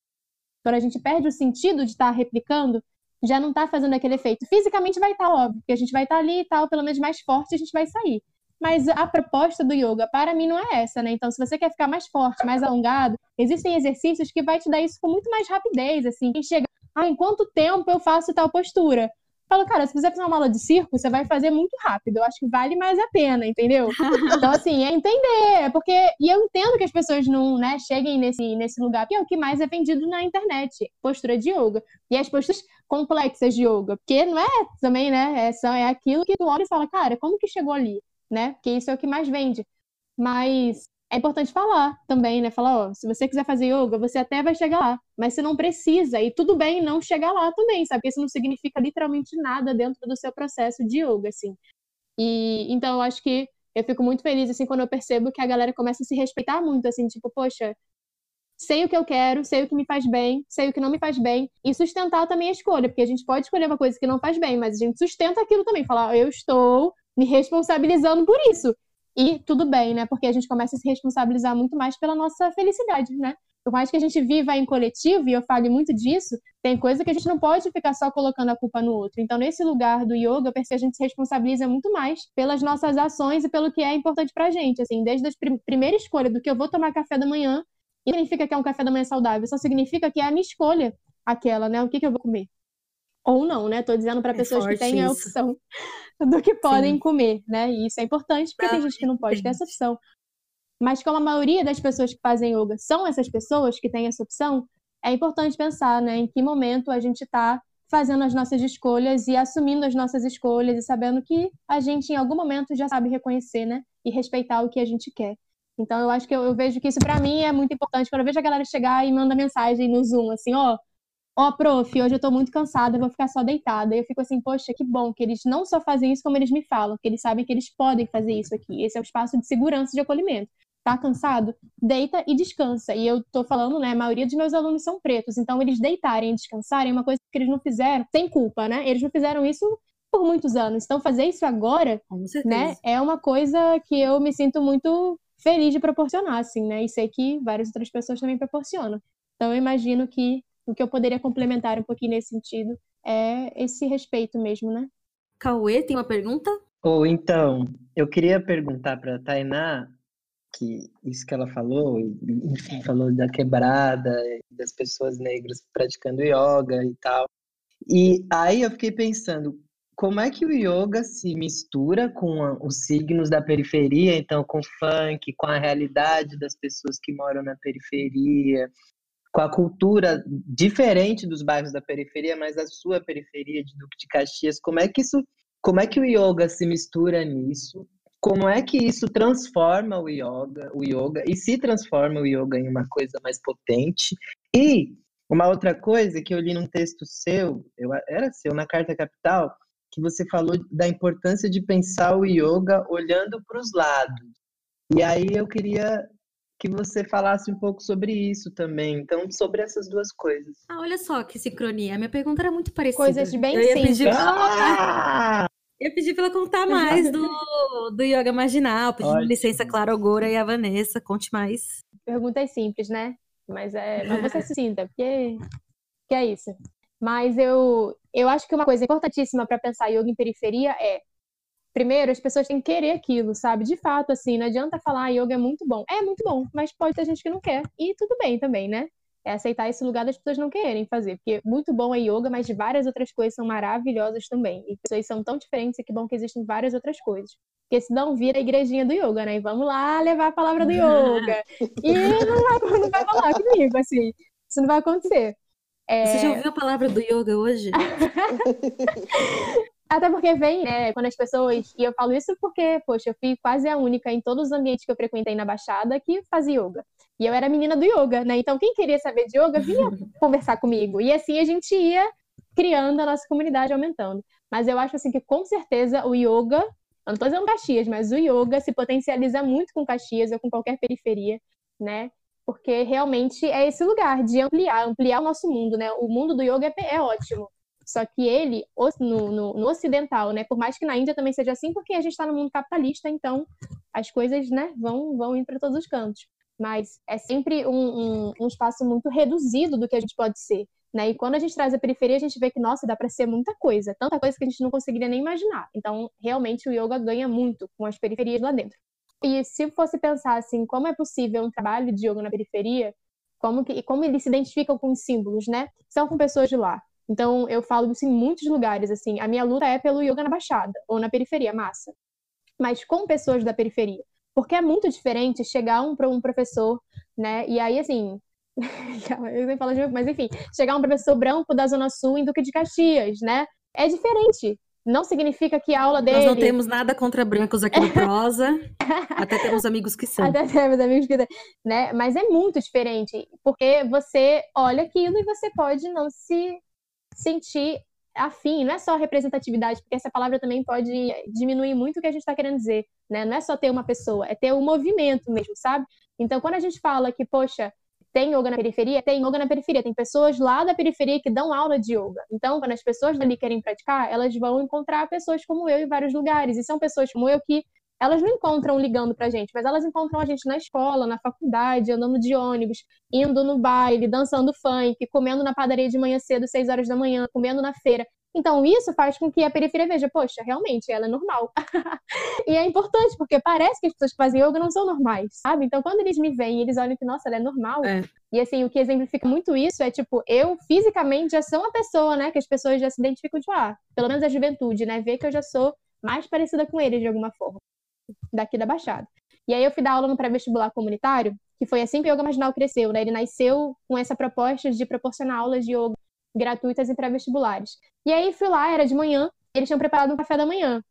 quando a gente perde o sentido de estar replicando, já não tá fazendo aquele efeito. Fisicamente vai estar, óbvio, porque a gente vai estar ali e tal, pelo menos mais forte, a gente vai sair. Mas a proposta do yoga, para mim, não é essa, né? Então, se você quer ficar mais forte, mais alongado, existem exercícios que vai te dar isso com muito mais rapidez, assim. Quem chega, ah, em quanto tempo eu faço tal postura? Falo, cara, se você fizer uma aula de circo, você vai fazer muito rápido. Eu acho que vale mais a pena, entendeu? Então, assim, é entender. É porque. E eu entendo que as pessoas não, né, cheguem nesse, nesse lugar, que é o que mais é vendido na internet postura de yoga. E as posturas complexas de yoga. Porque não é também, né? É, só, é aquilo que tu olha e fala, cara, como que chegou ali? Né? Porque isso é o que mais vende. Mas é importante falar também, né? Falar, ó, se você quiser fazer yoga, você até vai chegar lá, mas você não precisa, e tudo bem não chegar lá também, sabe? Porque isso não significa literalmente nada dentro do seu processo de yoga, assim. E então eu acho que eu fico muito feliz, assim, quando eu percebo que a galera começa a se respeitar muito, assim, tipo, poxa, sei o que eu quero, sei o que me faz bem, sei o que não me faz bem, e sustentar também a escolha, porque a gente pode escolher uma coisa que não faz bem, mas a gente sustenta aquilo também, falar, eu estou me responsabilizando por isso. E tudo bem, né? Porque a gente começa a se responsabilizar muito mais pela nossa felicidade, né? Por mais que a gente viva em coletivo, e eu fale muito disso, tem coisa que a gente não pode ficar só colocando a culpa no outro. Então, nesse lugar do yoga, eu percebo que a gente se responsabiliza muito mais pelas nossas ações e pelo que é importante pra gente. Assim, desde a prim primeira escolha do que eu vou tomar café da manhã, e significa que é um café da manhã saudável, só significa que é a minha escolha aquela, né? O que, que eu vou comer. Ou não, né? Tô dizendo para É pessoas que têm a isso. opção do que podem Sim. comer, né? E isso é importante porque tem gente que não pode ter essa opção. Mas como a maioria das pessoas que fazem yoga são essas pessoas que têm essa opção, é importante pensar, né, em que momento a gente está fazendo as nossas escolhas e assumindo as nossas escolhas e sabendo que a gente em algum momento já sabe reconhecer, né, e respeitar o que a gente quer. Então eu acho que eu, eu vejo que isso para mim é muito importante. Quando eu vejo a galera chegar e manda mensagem no Zoom assim, ó, ó, prof, hoje eu tô muito cansada, vou ficar só deitada. E eu fico assim, poxa, que bom que eles não só fazem isso como eles me falam, que eles sabem que eles podem fazer isso aqui. Esse é o espaço de segurança e de acolhimento. Tá cansado? Deita e descansa. E eu tô falando, né, a maioria dos meus alunos são pretos, então eles deitarem e descansarem é uma coisa que eles não fizeram sem culpa, né? Eles não fizeram isso por muitos anos. Então fazer isso agora né? É uma coisa que eu me sinto muito feliz de proporcionar, assim, né? E sei que várias outras pessoas também proporcionam. Então eu imagino que o que eu poderia complementar um pouquinho nesse sentido é esse respeito mesmo, né? Cauê, tem uma pergunta? Ou então, eu queria perguntar para a Tainá que isso que ela falou, enfim, falou da quebrada, das pessoas negras praticando yoga e tal. E aí eu fiquei pensando, como é que o yoga se mistura com a, os signos da periferia, então com funk, com a realidade das pessoas que moram na periferia, com a cultura diferente dos bairros da periferia, mas a sua periferia de Duque de Caxias, como é que isso, como é que o yoga se mistura nisso? Como é que isso transforma o yoga, o yoga e se transforma o yoga em uma coisa mais potente? E uma outra coisa que eu li num texto seu, eu, era seu, na Carta Capital, que você falou da importância de pensar o yoga olhando para os lados. E aí eu queria que você falasse um pouco sobre isso também. Então, sobre essas duas coisas. Ah, olha só que sincronia. Minha pergunta era muito parecida. Coisas bem eu simples. Pedir... Ah! Eu pedi para ela contar mais do, do yoga marginal, pedindo licença, Clara Ogora e a Vanessa. Conte mais. Perguntas simples, né? Mas, é, mas você se sinta, porque, porque é isso. Mas eu, eu acho que uma coisa importantíssima para pensar yoga em periferia é primeiro, as pessoas têm que querer aquilo, sabe? De fato, assim, não adianta falar ah, yoga é muito bom. É muito bom, mas pode ter gente que não quer. E tudo bem também, né? É aceitar esse lugar das pessoas não querem fazer. Porque muito bom é yoga, mas várias outras coisas são maravilhosas também. E pessoas são tão diferentes e que bom que existem várias outras coisas. Porque senão vira a igrejinha do yoga, né? E vamos lá levar a palavra do yoga. e não vai, não vai falar comigo, assim. Isso não vai acontecer. É... Você já ouviu a palavra do yoga hoje? Até porque vem, né, quando as pessoas. E eu falo isso porque, poxa, eu fui quase a única em todos os ambientes que eu frequentei na Baixada que fazia yoga. E eu era menina do yoga, né? Então, quem queria saber de yoga vinha conversar comigo. E assim a gente ia criando a nossa comunidade, aumentando. Mas eu acho assim que com certeza o yoga, eu não tô dizendo Caxias, mas o yoga se potencializa muito com Caxias ou com qualquer periferia, né? Porque realmente é esse lugar de ampliar, ampliar o nosso mundo, né? O mundo do yoga é, é ótimo. Só que ele, no, no, no, ocidental, né? Por mais que na Índia também seja assim, porque a gente está no mundo capitalista, então as coisas, né, vão, vão ir para todos os cantos. Mas é sempre um, um, um, espaço muito reduzido do que a gente pode ser. Né? E quando a gente traz a periferia, a gente vê que, nossa, dá para ser muita coisa, tanta coisa que a gente não conseguiria nem imaginar. Então, realmente, o yoga ganha muito com as periferias lá dentro. E se fosse pensar assim, como é possível um trabalho de yoga na periferia, como que, como eles se identificam com os símbolos, né? São com pessoas de lá. Então, eu falo isso em muitos lugares, assim. A minha luta é pelo yoga na Baixada, ou na periferia, massa. Mas com pessoas da periferia. Porque é muito diferente chegar um, um professor, né? E aí, assim, eu nem falo de mas enfim, chegar um professor branco da Zona Sul em Duque de Caxias, né? É diferente. Não significa que a aula dele. Nós não temos nada contra brancos aqui no Prosa. Até temos amigos que são. Até temos amigos que né? Mas é muito diferente, porque você olha aquilo e você pode não se sentir afim, não é só representatividade, porque essa palavra também pode diminuir muito o que a gente está querendo dizer, né? Não é só ter uma pessoa, é ter um movimento mesmo, sabe? Então, quando a gente fala que, poxa, tem yoga na periferia? Tem yoga na periferia, tem pessoas lá da periferia que dão aula de yoga. Então, quando as pessoas dali querem praticar, elas vão encontrar pessoas como eu em vários lugares, e são pessoas como eu que elas não encontram ligando pra gente, mas elas encontram a gente na escola, na faculdade, andando de ônibus, indo no baile, dançando funk, comendo na padaria de manhã cedo, seis horas da manhã, comendo na feira. Então, isso faz com que a periferia veja, poxa, realmente, ela é normal. e é importante, porque parece que as pessoas que fazem yoga não são normais, sabe? Então, quando eles me veem, eles olham que, nossa, ela é normal. É. E, assim, o que exemplifica muito isso é, tipo, eu fisicamente já sou uma pessoa, né? Que as pessoas já se identificam de, ah, pelo menos a juventude, né? Vê que eu já sou mais parecida com eles de alguma forma daqui da Baixada. E aí eu fui dar aula no pré-vestibular comunitário, que foi assim que o Yoga Marginal cresceu, né? Ele nasceu com essa proposta de proporcionar aulas de yoga gratuitas em pré-vestibulares. E aí fui lá, era de manhã, eles tinham preparado um café da manhã.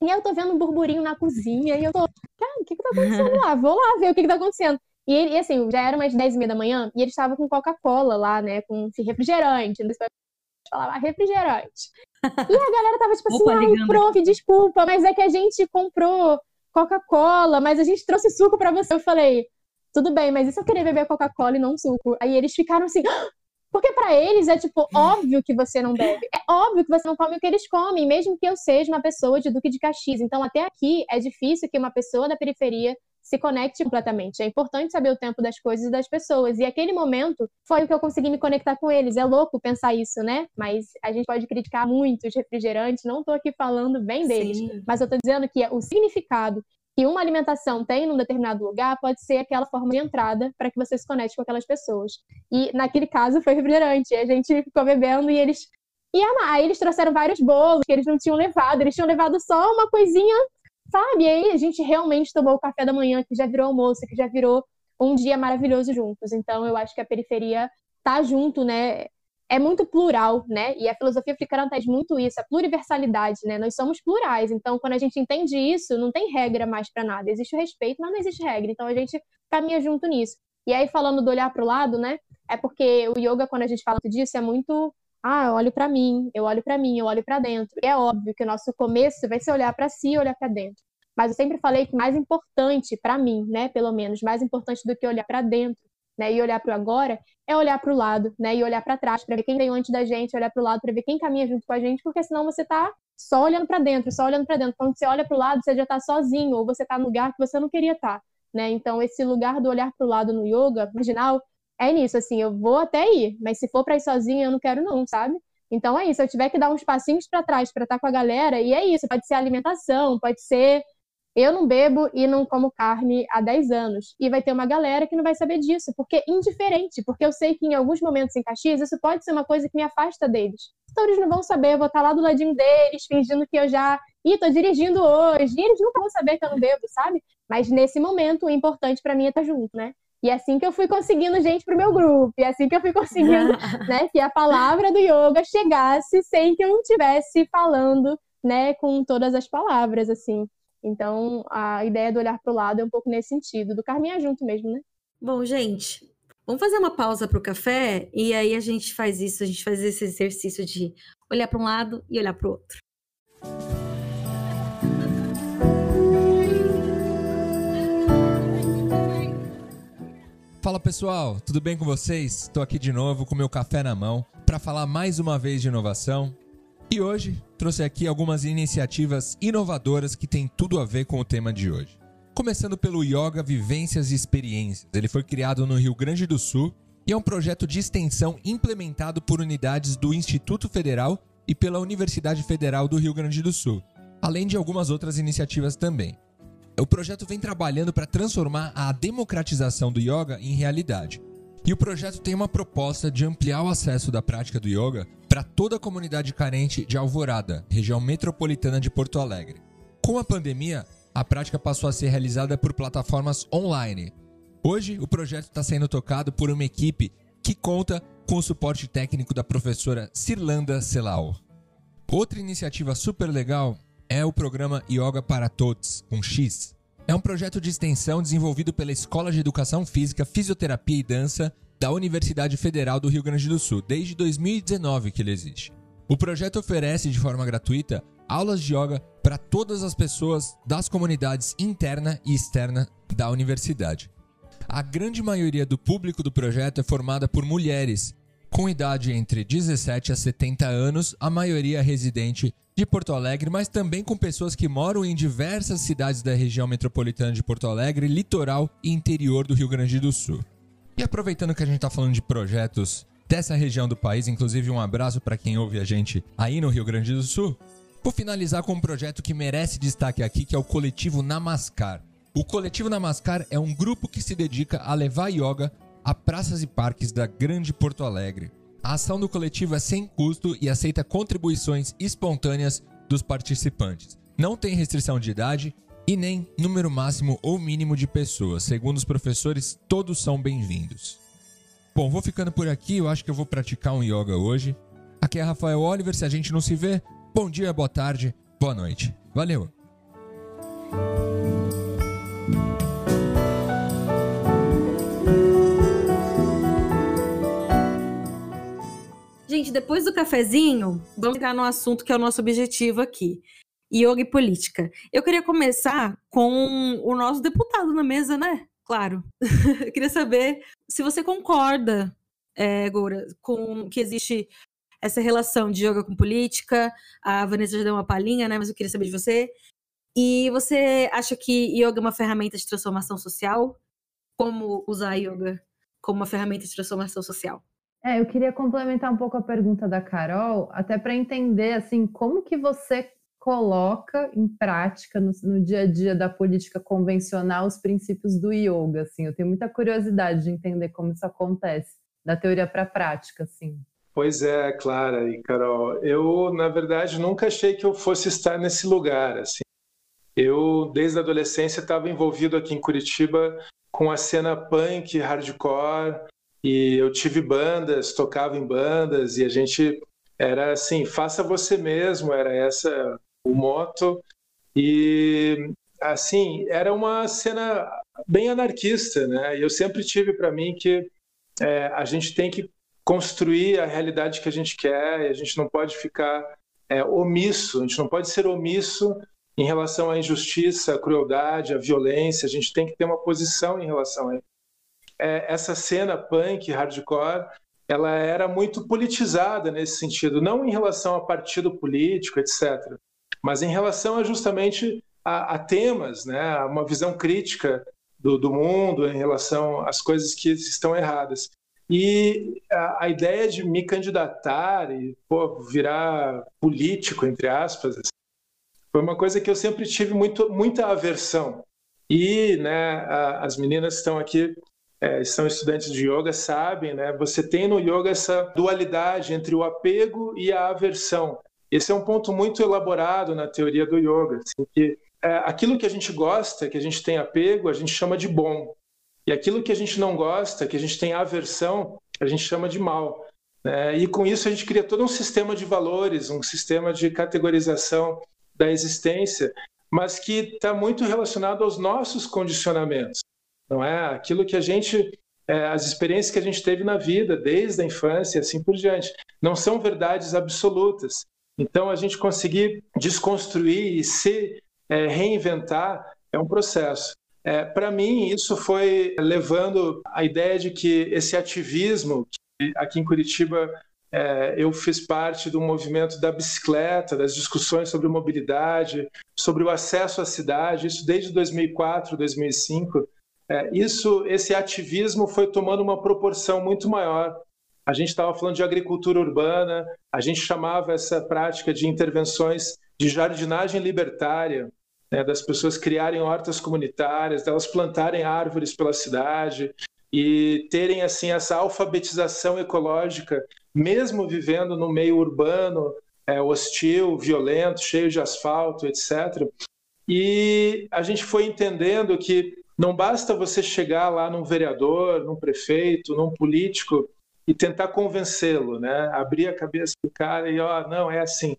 E aí eu tô vendo um burburinho na cozinha, e eu tô, cara, o que que tá acontecendo lá? Vou lá ver o que que tá acontecendo. E, ele, e assim, já era umas 10 e meia da manhã, e eles estavam com Coca-Cola lá, né, com refrigerante, não sei se falava refrigerante. E a galera tava tipo assim, Opa, ai, prof, desculpa, mas é que a gente comprou Coca-Cola, mas a gente trouxe suco para você. Eu falei, tudo bem, mas e se eu querer beber Coca-Cola e não suco? Aí eles ficaram assim, ah! porque para eles é tipo óbvio que você não bebe, é óbvio que você não come o que eles comem, mesmo que eu seja uma pessoa de Duque de Caxias. Então até aqui é difícil que uma pessoa da periferia se conecte completamente. É importante saber o tempo das coisas e das pessoas. E aquele momento foi o que eu consegui me conectar com eles. É louco pensar isso, né? Mas a gente pode criticar muito os refrigerantes. Não estou aqui falando bem deles, Sim. mas eu estou dizendo que o significado que uma alimentação tem num determinado lugar pode ser aquela forma de entrada para que você se conecte com aquelas pessoas. E naquele caso foi refrigerante. A gente ficou bebendo e eles. E aí eles trouxeram vários bolos que eles não tinham levado, eles tinham levado só uma coisinha, sabe? E aí a gente realmente tomou o café da manhã, que já virou almoço, que já virou um dia maravilhoso juntos. Então eu acho que a periferia tá junto, né? é muito plural, né? E a filosofia africana traz muito isso, a pluriversalidade, né? Nós somos plurais, então quando a gente entende isso, não tem regra mais para nada. Existe o respeito, mas não existe regra. Então a gente caminha junto nisso. E aí falando do olhar para o lado, né? É porque o yoga quando a gente fala disso é muito ah, eu olho para mim, eu olho para mim, eu olho para dentro. E é óbvio que o nosso começo vai ser olhar para si e olhar para dentro. Mas eu sempre falei que mais importante para mim, né, pelo menos, mais importante do que olhar para dentro né, e olhar para o agora, é olhar para o lado, né, e olhar para trás, para ver quem veio antes da gente, olhar para o lado, para ver quem caminha junto com a gente, porque senão você está só olhando para dentro, só olhando para dentro. Quando você olha para o lado, você já está sozinho, ou você está no lugar que você não queria estar, tá, né? Então, esse lugar do olhar para o lado no yoga, marginal, é nisso, assim, eu vou até ir, mas se for para ir sozinha, eu não quero não, sabe? Então é isso, eu tiver que dar uns passinhos para trás para estar tá com a galera, e é isso, pode ser alimentação, pode ser eu não bebo e não como carne há 10 anos. E vai ter uma galera que não vai saber disso, porque é indiferente, porque eu sei que em alguns momentos em Caxias isso pode ser uma coisa que me afasta deles. Então eles não vão saber, eu vou estar lá do ladinho deles, fingindo que eu já. Ih, tô dirigindo hoje. E eles nunca vão saber que eu não bebo, sabe? Mas nesse momento, o importante para mim é estar junto, né? E é assim que eu fui conseguindo gente pro meu grupo, e é assim que eu fui conseguindo, né, que a palavra do yoga chegasse sem que eu estivesse falando, né, com todas as palavras, assim. Então, a ideia do olhar para o lado é um pouco nesse sentido, do caminhar junto mesmo, né? Bom, gente, vamos fazer uma pausa para o café e aí a gente faz isso, a gente faz esse exercício de olhar para um lado e olhar para o outro. Fala pessoal, tudo bem com vocês? Estou aqui de novo com meu café na mão para falar mais uma vez de inovação e hoje trouxe aqui algumas iniciativas inovadoras que têm tudo a ver com o tema de hoje. Começando pelo Yoga Vivências e Experiências. Ele foi criado no Rio Grande do Sul e é um projeto de extensão implementado por unidades do Instituto Federal e pela Universidade Federal do Rio Grande do Sul, além de algumas outras iniciativas também. O projeto vem trabalhando para transformar a democratização do yoga em realidade. E o projeto tem uma proposta de ampliar o acesso da prática do yoga para toda a comunidade carente de Alvorada, região metropolitana de Porto Alegre. Com a pandemia, a prática passou a ser realizada por plataformas online. Hoje, o projeto está sendo tocado por uma equipe que conta com o suporte técnico da professora Cirlanda Celau. Outra iniciativa super legal é o programa Yoga para Todos, com X, é um projeto de extensão desenvolvido pela Escola de Educação Física, Fisioterapia e Dança da Universidade Federal do Rio Grande do Sul, desde 2019 que ele existe. O projeto oferece de forma gratuita aulas de yoga para todas as pessoas das comunidades interna e externa da universidade. A grande maioria do público do projeto é formada por mulheres com idade entre 17 a 70 anos, a maioria residente de Porto Alegre, mas também com pessoas que moram em diversas cidades da região metropolitana de Porto Alegre, litoral e interior do Rio Grande do Sul. E aproveitando que a gente está falando de projetos dessa região do país, inclusive um abraço para quem ouve a gente aí no Rio Grande do Sul, vou finalizar com um projeto que merece destaque aqui, que é o Coletivo Namaskar. O Coletivo Namaskar é um grupo que se dedica a levar yoga a praças e parques da Grande Porto Alegre. A ação do coletivo é sem custo e aceita contribuições espontâneas dos participantes. Não tem restrição de idade e nem número máximo ou mínimo de pessoas. Segundo os professores, todos são bem-vindos. Bom, vou ficando por aqui. Eu acho que eu vou praticar um yoga hoje. Aqui é Rafael Oliver. Se a gente não se vê, bom dia, boa tarde, boa noite. Valeu! Gente, depois do cafezinho, vamos entrar no assunto que é o nosso objetivo aqui. Yoga e política. Eu queria começar com o nosso deputado na mesa, né? Claro. queria saber se você concorda, é, Goura, com que existe essa relação de yoga com política. A Vanessa já deu uma palhinha, né? Mas eu queria saber de você. E você acha que yoga é uma ferramenta de transformação social? Como usar yoga como uma ferramenta de transformação social? É, eu queria complementar um pouco a pergunta da Carol, até para entender assim como que você coloca em prática no, no, dia a dia da política convencional os princípios do yoga? Assim, eu tenho muita curiosidade de entender como isso acontece, da teoria para a prática, assim. Pois é, Clara e Carol. Eu, na verdade, nunca achei que eu fosse estar nesse lugar. Assim. Eu, desde a adolescência, estava envolvido aqui em Curitiba com a cena punk, hardcore, e eu tive bandas, tocava em bandas, e a gente era assim, faça você mesmo, era essa o moto. E assim, era uma cena bem anarquista, né? Eu sempre tive para mim que é, a gente tem que construir a realidade que a gente quer, e a gente não pode ficar é, omisso, a gente não pode ser omisso em relação à injustiça, à crueldade, à violência, a gente tem que ter uma posição em relação a isso. É, essa cena punk, hardcore, ela era muito politizada nesse sentido, não em relação a partido político, etc., mas em relação a justamente a, a temas, né, uma visão crítica do, do, mundo em relação às coisas que estão erradas. E a, a ideia de me candidatar e pô, virar político, entre aspas, foi uma coisa que eu sempre tive muito, muita aversão. E né, a, as meninas estão aqui é, são estudantes de yoga sabem, né? Você tem no yoga essa dualidade entre o apego e a aversão. Esse é um ponto muito elaborado na teoria do yoga, assim, que é, aquilo que a gente gosta, que a gente tem apego, a gente chama de bom, e aquilo que a gente não gosta, que a gente tem aversão, a gente chama de mal. Né? E com isso a gente cria todo um sistema de valores, um sistema de categorização da existência, mas que está muito relacionado aos nossos condicionamentos não é? Aquilo que a gente, é, as experiências que a gente teve na vida, desde a infância e assim por diante, não são verdades absolutas. Então, a gente conseguir desconstruir e se é, reinventar é um processo. É, Para mim, isso foi levando a ideia de que esse ativismo, que aqui em Curitiba é, eu fiz parte do movimento da bicicleta, das discussões sobre mobilidade, sobre o acesso à cidade, isso desde 2004, 2005. É, isso, esse ativismo foi tomando uma proporção muito maior. A gente estava falando de agricultura urbana, a gente chamava essa prática de intervenções de jardinagem libertária, né, das pessoas criarem hortas comunitárias, delas plantarem árvores pela cidade e terem assim essa alfabetização ecológica, mesmo vivendo no meio urbano, é, hostil, violento, cheio de asfalto, etc. E a gente foi entendendo que não basta você chegar lá num vereador, num prefeito, num político e tentar convencê-lo, né? Abrir a cabeça do cara e, ó, não, é assim.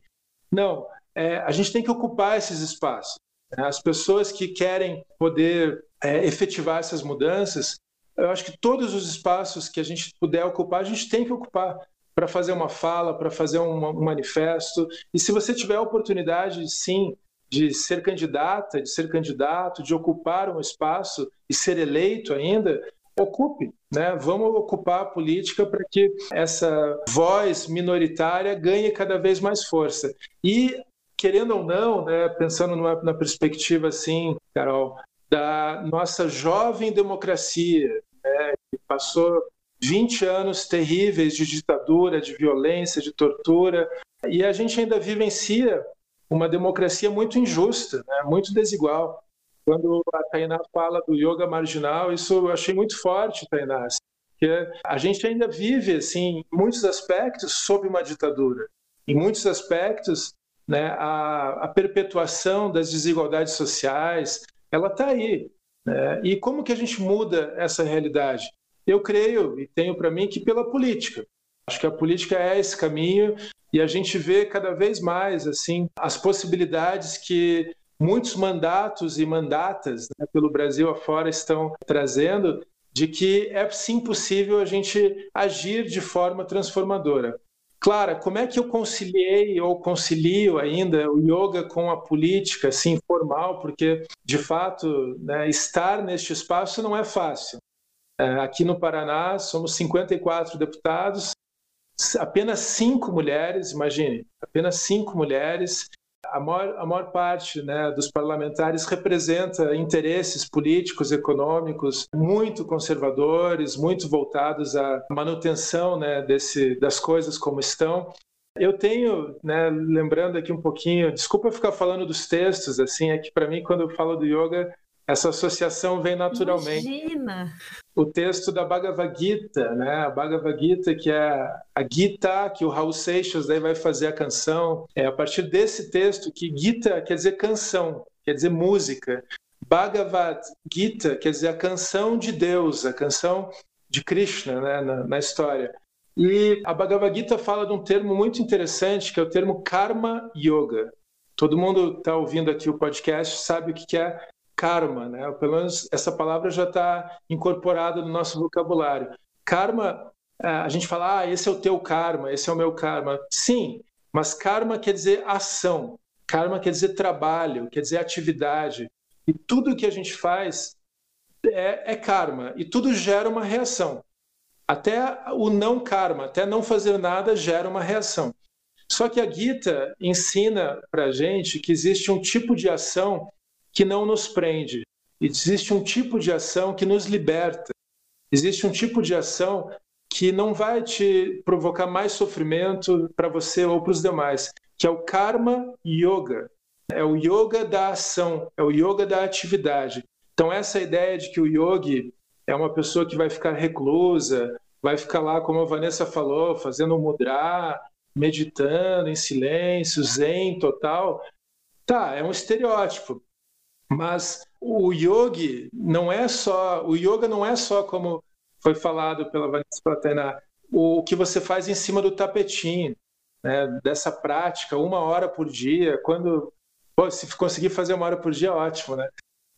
Não, é, a gente tem que ocupar esses espaços. Né? As pessoas que querem poder é, efetivar essas mudanças, eu acho que todos os espaços que a gente puder ocupar, a gente tem que ocupar para fazer uma fala, para fazer um, um manifesto. E se você tiver a oportunidade, sim, de ser candidata, de ser candidato, de ocupar um espaço e ser eleito ainda, ocupe, né? Vamos ocupar a política para que essa voz minoritária ganhe cada vez mais força. E querendo ou não, né, pensando numa, na perspectiva assim, Carol, da nossa jovem democracia, né, que passou 20 anos terríveis de ditadura, de violência, de tortura, e a gente ainda vivencia uma democracia muito injusta, né? muito desigual. Quando a Tainá fala do yoga marginal, isso eu achei muito forte, Tainá. Assim, que a gente ainda vive, assim, em muitos aspectos, sob uma ditadura. Em muitos aspectos, né, a, a perpetuação das desigualdades sociais, ela está aí. Né? E como que a gente muda essa realidade? Eu creio e tenho para mim que pela política. Acho que a política é esse caminho e a gente vê cada vez mais assim as possibilidades que muitos mandatos e mandatas né, pelo Brasil afora estão trazendo de que é sim possível a gente agir de forma transformadora. Clara, como é que eu conciliei ou concilio ainda o yoga com a política, assim, formal? Porque, de fato, né, estar neste espaço não é fácil. É, aqui no Paraná, somos 54 deputados, apenas cinco mulheres, imagine, apenas cinco mulheres. A maior, a maior parte né, dos parlamentares representa interesses políticos, econômicos muito conservadores, muito voltados à manutenção né, desse, das coisas como estão. Eu tenho, né, lembrando aqui um pouquinho, desculpa ficar falando dos textos, assim, é que para mim quando eu falo do yoga, essa associação vem naturalmente. Imagina! O texto da Bhagavad Gita, né? A Bhagavad Gita, que é a Gita, que o Raul Seixas daí vai fazer a canção. É a partir desse texto que Gita quer dizer canção, quer dizer música. Bhagavad Gita quer dizer a canção de Deus, a canção de Krishna né, na, na história. E a Bhagavad Gita fala de um termo muito interessante, que é o termo Karma Yoga. Todo mundo está ouvindo aqui o podcast sabe o que é karma, né? Pelo menos essa palavra já está incorporada no nosso vocabulário. Karma, a gente fala, ah, esse é o teu karma, esse é o meu karma. Sim, mas karma quer dizer ação, karma quer dizer trabalho, quer dizer atividade. E tudo que a gente faz é, é karma, e tudo gera uma reação. Até o não karma, até não fazer nada gera uma reação. Só que a Gita ensina para gente que existe um tipo de ação que não nos prende. Existe um tipo de ação que nos liberta. Existe um tipo de ação que não vai te provocar mais sofrimento para você ou para os demais, que é o karma yoga. É o yoga da ação, é o yoga da atividade. Então essa ideia de que o yogi é uma pessoa que vai ficar reclusa, vai ficar lá, como a Vanessa falou, fazendo mudra, meditando em silêncio, zen total, tá, é um estereótipo. Mas o yogi não é só, o yoga não é só como foi falado pela Vanessa Platena, o que você faz em cima do tapetinho, né, dessa prática, uma hora por dia, quando pô, se conseguir fazer uma hora por dia, ótimo, né?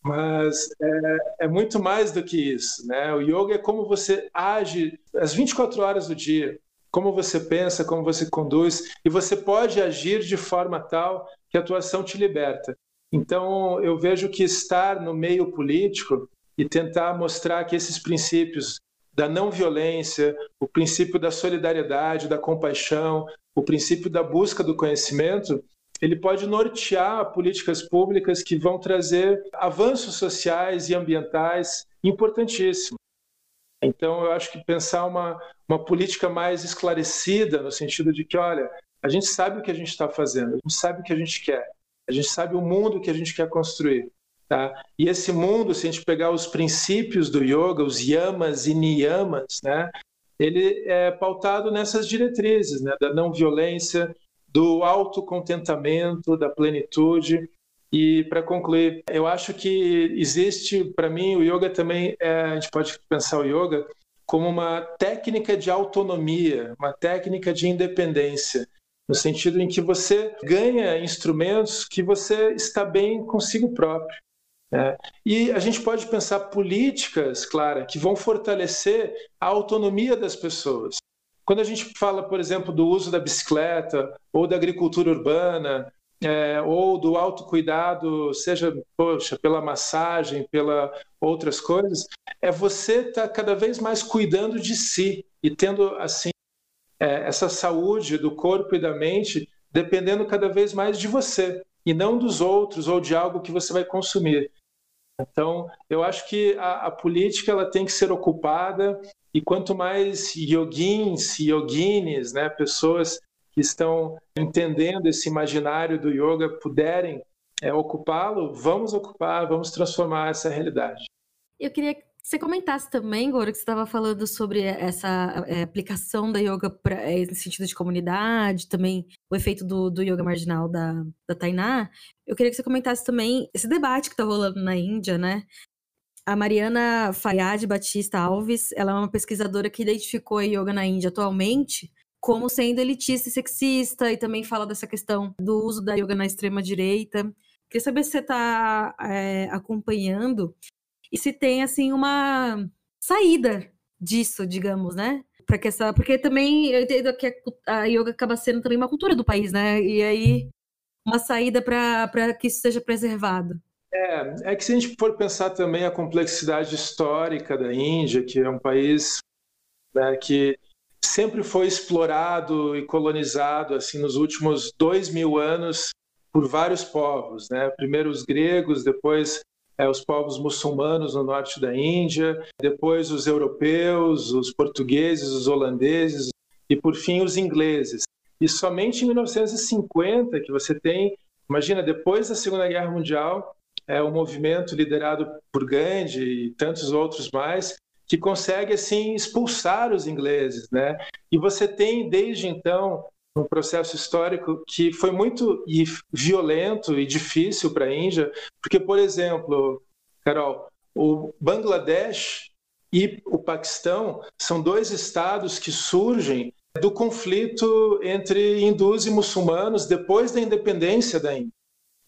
Mas é, é, muito mais do que isso, né? O yoga é como você age as 24 horas do dia, como você pensa, como você conduz, e você pode agir de forma tal que a atuação te liberta. Então, eu vejo que estar no meio político e tentar mostrar que esses princípios da não violência, o princípio da solidariedade, da compaixão, o princípio da busca do conhecimento, ele pode nortear políticas públicas que vão trazer avanços sociais e ambientais importantíssimos. Então, eu acho que pensar uma, uma política mais esclarecida, no sentido de que, olha, a gente sabe o que a gente está fazendo, a gente sabe o que a gente quer. A gente sabe o mundo que a gente quer construir. Tá? E esse mundo, se a gente pegar os princípios do yoga, os yamas e niyamas, né? ele é pautado nessas diretrizes né? da não violência, do autocontentamento, da plenitude. E para concluir, eu acho que existe, para mim, o yoga também, é, a gente pode pensar o yoga como uma técnica de autonomia, uma técnica de independência no sentido em que você ganha instrumentos que você está bem consigo próprio. Né? E a gente pode pensar políticas, Clara, que vão fortalecer a autonomia das pessoas. Quando a gente fala, por exemplo, do uso da bicicleta ou da agricultura urbana, é, ou do autocuidado, seja poxa, pela massagem, pela outras coisas, é você estar tá cada vez mais cuidando de si e tendo assim é, essa saúde do corpo e da mente dependendo cada vez mais de você e não dos outros ou de algo que você vai consumir. Então, eu acho que a, a política ela tem que ser ocupada e quanto mais yoguins yoginis, né, pessoas que estão entendendo esse imaginário do yoga puderem é, ocupá-lo, vamos ocupar, vamos transformar essa realidade. Eu queria você comentasse também, Goro, que você estava falando sobre essa é, aplicação da yoga pra, é, no sentido de comunidade, também o efeito do, do yoga marginal da, da Tainá. Eu queria que você comentasse também esse debate que está rolando na Índia, né? A Mariana Fayad Batista Alves, ela é uma pesquisadora que identificou a yoga na Índia atualmente como sendo elitista e sexista, e também fala dessa questão do uso da yoga na extrema-direita. Queria saber se você está é, acompanhando e se tem assim uma saída disso, digamos, né? Para que essa, porque também eu entendo que a yoga acaba sendo também uma cultura do país, né? E aí uma saída para que isso seja preservado. É, é que se a gente for pensar também a complexidade histórica da Índia, que é um país né, que sempre foi explorado e colonizado assim nos últimos dois mil anos por vários povos, né? Primeiro os gregos, depois é, os povos muçulmanos no norte da Índia, depois os europeus, os portugueses, os holandeses e, por fim, os ingleses. E somente em 1950 que você tem, imagina, depois da Segunda Guerra Mundial, é um movimento liderado por Gandhi e tantos outros mais que consegue assim expulsar os ingleses, né? E você tem desde então um processo histórico que foi muito violento e difícil para a Índia, porque por exemplo, Carol, o Bangladesh e o Paquistão são dois estados que surgem do conflito entre hindus e muçulmanos depois da independência da Índia.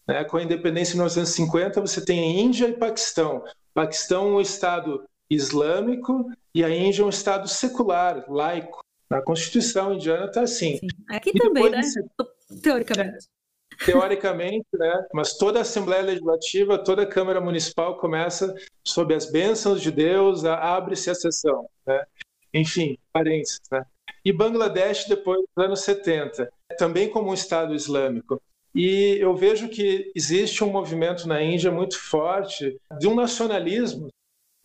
Né? Com a independência em 1950, você tem Índia e Paquistão. Paquistão é um estado islâmico e a Índia é um estado secular, laico. A Constituição indiana está assim. Sim. Aqui e também, né? Teoricamente. É, teoricamente, né? Mas toda a Assembleia Legislativa, toda a Câmara Municipal começa sob as bênçãos de Deus, abre-se a sessão, né? Enfim, parênteses, né? E Bangladesh depois dos anos 70, também como um Estado islâmico. E eu vejo que existe um movimento na Índia muito forte de um nacionalismo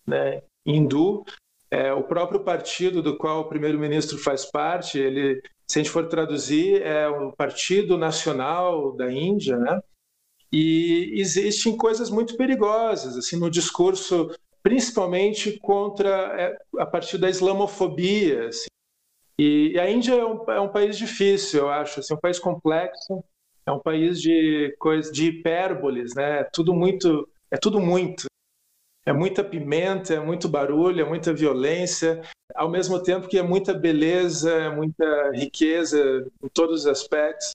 né, hindu. É, o próprio partido do qual o primeiro-ministro faz parte, ele, se a gente for traduzir, é o Partido Nacional da Índia, né? E existem coisas muito perigosas, assim, no discurso, principalmente contra é, a partir da islamofobia. Assim. E, a Índia é um, é um, país difícil, eu acho, assim, um país complexo, é um país de coisas, de hipérboles, né? Tudo muito, é tudo muito é muita pimenta, é muito barulho, é muita violência, ao mesmo tempo que é muita beleza, é muita riqueza em todos os aspectos.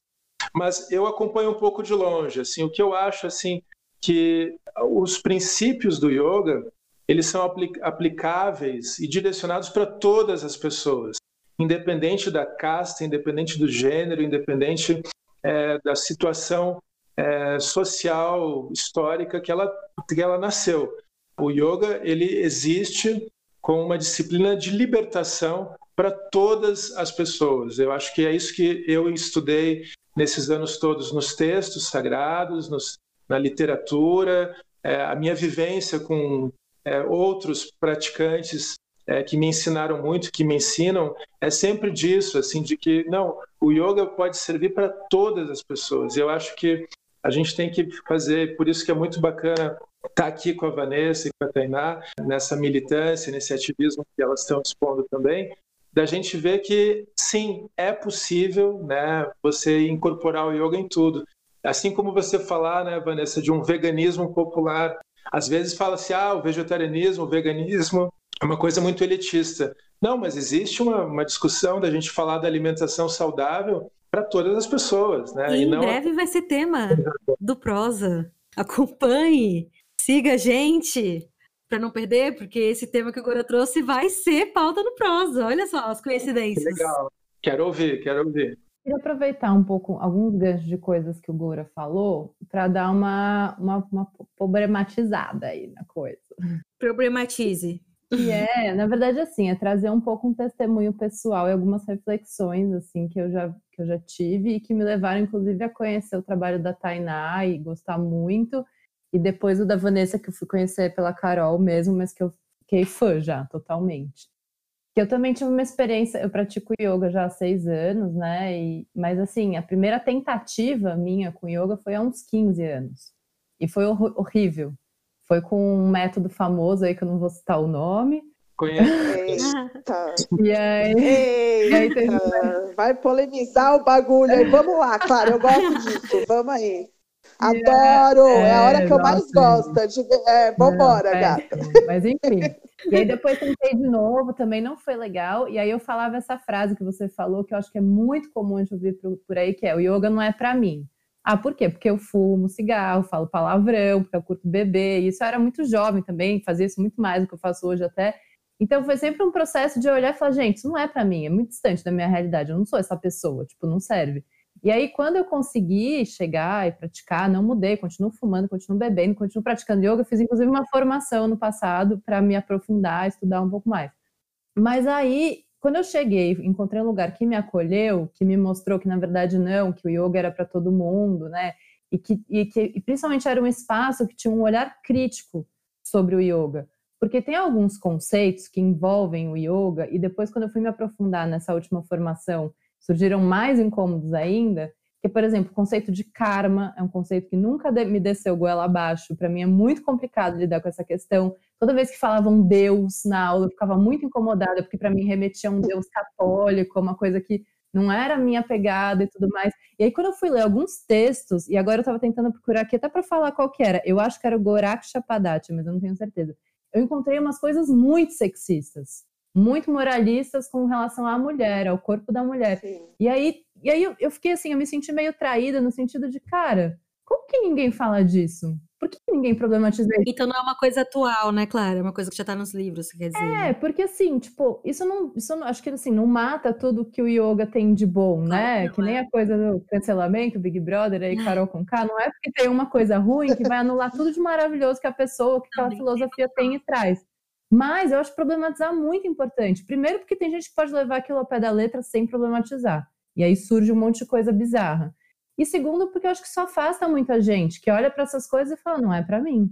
Mas eu acompanho um pouco de longe, assim, o que eu acho assim que os princípios do yoga, eles são aplicáveis e direcionados para todas as pessoas, independente da casta, independente do gênero, independente é, da situação é, social, histórica que ela, que ela nasceu. O yoga ele existe como uma disciplina de libertação para todas as pessoas. Eu acho que é isso que eu estudei nesses anos todos nos textos sagrados, nos, na literatura, é, a minha vivência com é, outros praticantes é, que me ensinaram muito, que me ensinam, é sempre disso, assim, de que não, o yoga pode servir para todas as pessoas. Eu acho que a gente tem que fazer, por isso que é muito bacana estar aqui com a Vanessa e com a Tainá, nessa militância, nesse ativismo que elas estão expondo também, da gente ver que sim, é possível né, você incorporar o yoga em tudo. Assim como você falar, né, Vanessa, de um veganismo popular. Às vezes fala-se, ah, o vegetarianismo, o veganismo é uma coisa muito elitista. Não, mas existe uma, uma discussão da gente falar da alimentação saudável para todas as pessoas. Né? E, em não... breve vai ser tema do Prosa. Acompanhe, siga a gente para não perder, porque esse tema que o Gora trouxe vai ser pauta no Prosa. Olha só as coincidências. Que legal. Quero ouvir, quero ouvir. Queria aproveitar um pouco alguns ganchos de coisas que o Gora falou para dar uma, uma, uma problematizada aí na coisa. Problematize. E é, na verdade, assim, é trazer um pouco um testemunho pessoal e algumas reflexões, assim, que eu já, que eu já tive e que me levaram, inclusive, a conhecer o trabalho da Tainá e gostar muito. E depois o da Vanessa, que eu fui conhecer pela Carol mesmo, mas que eu fiquei fã já, totalmente. Eu também tive uma experiência, eu pratico yoga já há seis anos, né? E, mas assim, a primeira tentativa minha com yoga foi há uns 15 anos. E foi horrível foi com um método famoso aí que eu não vou citar o nome. Conheço. E aí, Eita, e aí teve... vai polemizar o bagulho aí. Vamos lá, claro, eu gosto disso. Vamos aí. Adoro! É, é a hora que eu mais gosto. De... É, vambora, não, gata. Mas enfim. E aí depois tentei de novo, também não foi legal. E aí eu falava essa frase que você falou, que eu acho que é muito comum de ouvir por aí, que é o yoga não é para mim. Ah, por quê? Porque eu fumo cigarro, falo palavrão, porque eu curto beber. E isso eu era muito jovem também, fazia isso muito mais do que eu faço hoje até. Então foi sempre um processo de olhar e falar, gente, isso não é para mim, é muito distante da minha realidade, eu não sou essa pessoa, tipo, não serve. E aí, quando eu consegui chegar e praticar, não mudei, continuo fumando, continuo bebendo, continuo praticando yoga, fiz inclusive uma formação no passado para me aprofundar, estudar um pouco mais. Mas aí quando eu cheguei, encontrei um lugar que me acolheu, que me mostrou que na verdade não, que o yoga era para todo mundo, né? E que, e que e principalmente era um espaço que tinha um olhar crítico sobre o yoga. Porque tem alguns conceitos que envolvem o yoga, e depois, quando eu fui me aprofundar nessa última formação surgiram mais incômodos ainda, que, por exemplo, o conceito de karma é um conceito que nunca me desceu goela abaixo. Para mim é muito complicado lidar com essa questão. Toda vez que falavam Deus na aula, eu ficava muito incomodada, porque para mim remetia a um Deus católico, uma coisa que não era minha pegada e tudo mais. E aí, quando eu fui ler alguns textos, e agora eu estava tentando procurar aqui até para falar qual que era, eu acho que era o Gorak Chapadati, mas eu não tenho certeza. Eu encontrei umas coisas muito sexistas, muito moralistas com relação à mulher, ao corpo da mulher. Sim. E aí, e aí eu, eu fiquei assim, eu me senti meio traída no sentido de, cara, como que ninguém fala disso? Por que ninguém problematiza isso? Então não é uma coisa atual, né, Clara? É uma coisa que já tá nos livros, quer dizer. É, porque assim, tipo, isso não, isso não, acho que assim, não mata tudo que o yoga tem de bom, né? que nem é. a coisa do cancelamento, Big Brother aí, Carol com K, não é porque tem uma coisa ruim que vai anular tudo de maravilhoso que a pessoa, que aquela filosofia tem e traz. Mas eu acho problematizar muito importante. Primeiro, porque tem gente que pode levar aquilo ao pé da letra sem problematizar. E aí surge um monte de coisa bizarra. E segundo, porque eu acho que isso afasta muita gente, que olha para essas coisas e fala, não é para mim.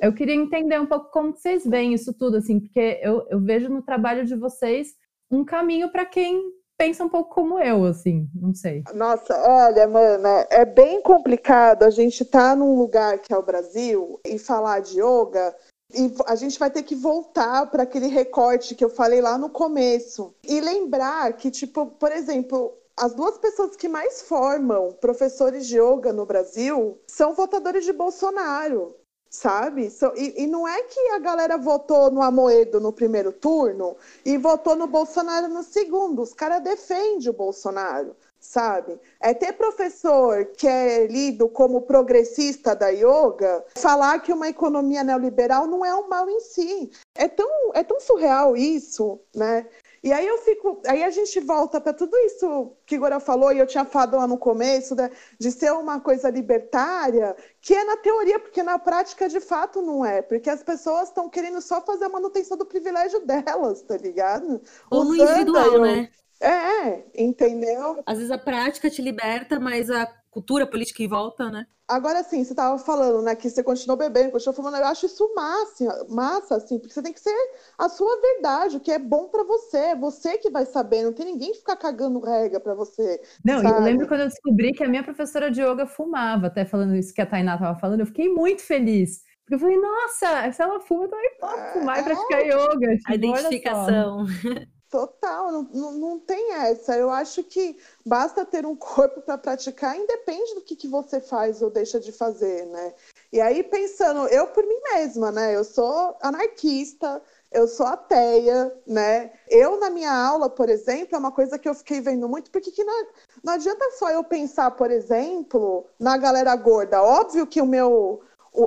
Eu queria entender um pouco como vocês veem isso tudo, assim, porque eu, eu vejo no trabalho de vocês um caminho para quem pensa um pouco como eu, assim, não sei. Nossa, olha, mana, é bem complicado a gente estar tá num lugar que é o Brasil e falar de yoga e a gente vai ter que voltar para aquele recorte que eu falei lá no começo. E lembrar que, tipo, por exemplo, as duas pessoas que mais formam professores de yoga no Brasil são votadores de Bolsonaro, sabe? E, e, não é que a galera votou no Amoedo no primeiro turno e votou no Bolsonaro no segundo. Os caras defendem o Bolsonaro, sabe? É ter professor que é lido como progressista da yoga, falar que uma economia neoliberal não é um mal em si. É tão, é tão surreal isso, né? E aí eu fico, aí a gente volta para tudo isso que Gora falou e eu tinha falado lá no começo né, de ser uma coisa libertária, que é na teoria, porque na prática de fato não é, porque as pessoas estão querendo só fazer a manutenção do privilégio delas, tá ligado? Ou no individual, né? É, entendeu? Às vezes a prática te liberta, mas a cultura política em volta, né? Agora sim, você estava falando, né, que você continuou bebendo, continuou fumando, eu acho isso massa, massa, assim, porque você tem que ser a sua verdade, o que é bom para você, é você que vai saber, não tem ninguém que ficar cagando regra para você. Não, sabe? eu lembro quando eu descobri que a minha professora de yoga fumava, até falando isso que a Tainá estava falando, eu fiquei muito feliz. Porque eu falei, nossa, se ela fuma, eu também posso fumar e praticar é. yoga. Tipo, a identificação. Total, não, não, tem essa. Eu acho que basta ter um corpo para praticar, independe do que, que você faz ou deixa de fazer, né? E aí, pensando, eu por mim mesma, né? Eu sou anarquista, eu sou ateia, né? Eu, na minha aula, por exemplo, é uma coisa que eu fiquei vendo muito, porque que não, não adianta só eu pensar, por exemplo, na galera gorda. Óbvio que o meu.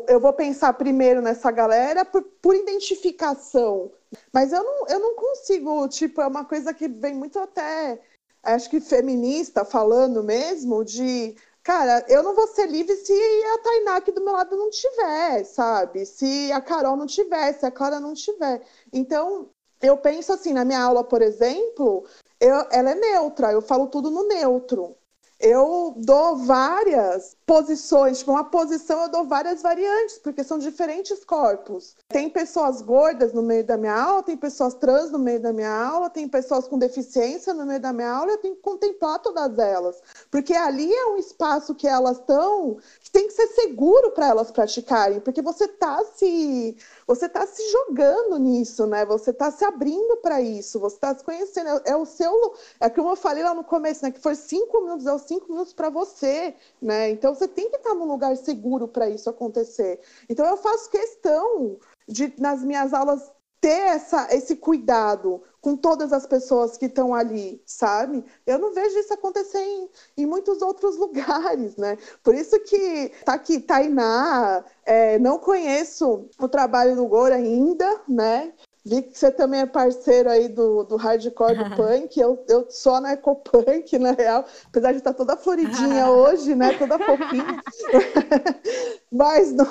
Eu vou pensar primeiro nessa galera por, por identificação, mas eu não, eu não consigo, tipo, é uma coisa que vem muito até, acho que feminista falando mesmo, de cara, eu não vou ser livre se a Tainá aqui do meu lado não tiver, sabe? Se a Carol não tiver, se a Clara não tiver. Então, eu penso assim, na minha aula, por exemplo, eu, ela é neutra, eu falo tudo no neutro eu dou várias posições, tipo, uma posição eu dou várias variantes, porque são diferentes corpos. Tem pessoas gordas no meio da minha aula, tem pessoas trans no meio da minha aula, tem pessoas com deficiência no meio da minha aula, eu tenho que contemplar todas elas. Porque ali é um espaço que elas estão, que tem que ser seguro para elas praticarem, porque você está se você está se jogando nisso, né? Você está se abrindo para isso, você está se conhecendo. É, é, o seu. É como eu falei lá no começo, né? Que foi cinco minutos, é os cinco minutos para você, né? Então você tem que estar num lugar seguro para isso acontecer. Então eu faço questão de, nas minhas aulas, ter essa, esse cuidado com todas as pessoas que estão ali, sabe? Eu não vejo isso acontecer em, em muitos outros lugares, né? Por isso que tá aqui Tainá, é, não conheço o trabalho do Goro ainda, né? Vi que você também é parceiro aí do, do hardcore do punk. Eu, eu sou na ecopunk, na real. Apesar de estar toda floridinha hoje, né? Toda fofinha. Mas no,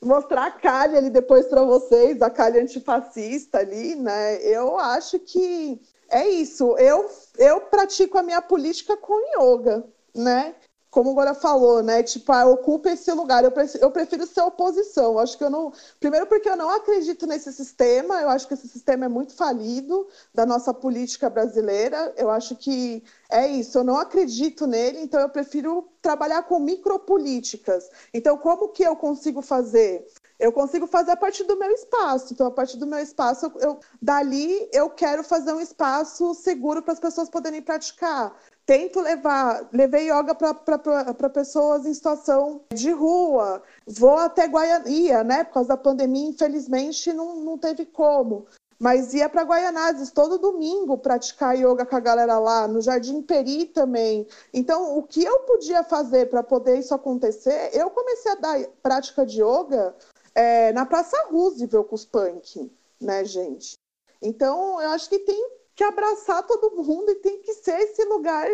mostrar a Kali ali depois para vocês, a Kali antifascista ali, né? Eu acho que é isso. Eu, eu pratico a minha política com yoga, né? Como agora falou, né? Tipo, ah, ocupa esse lugar. Eu prefiro, eu prefiro ser oposição. Acho que eu não. Primeiro, porque eu não acredito nesse sistema. Eu acho que esse sistema é muito falido da nossa política brasileira. Eu acho que é isso. Eu não acredito nele, então eu prefiro trabalhar com micropolíticas. Então, como que eu consigo fazer? Eu consigo fazer a partir do meu espaço. Então, a partir do meu espaço, eu, dali eu quero fazer um espaço seguro para as pessoas poderem praticar tento levar, levei yoga para pessoas em situação de rua, vou até Guaiania, né? Por causa da pandemia, infelizmente não, não teve como. Mas ia para Guaianazes todo domingo praticar yoga com a galera lá, no Jardim Peri também. Então, o que eu podia fazer para poder isso acontecer, eu comecei a dar prática de yoga é, na Praça Roosevelt com os punk, né, gente? Então, eu acho que tem que abraçar todo mundo e tem que ser esse lugar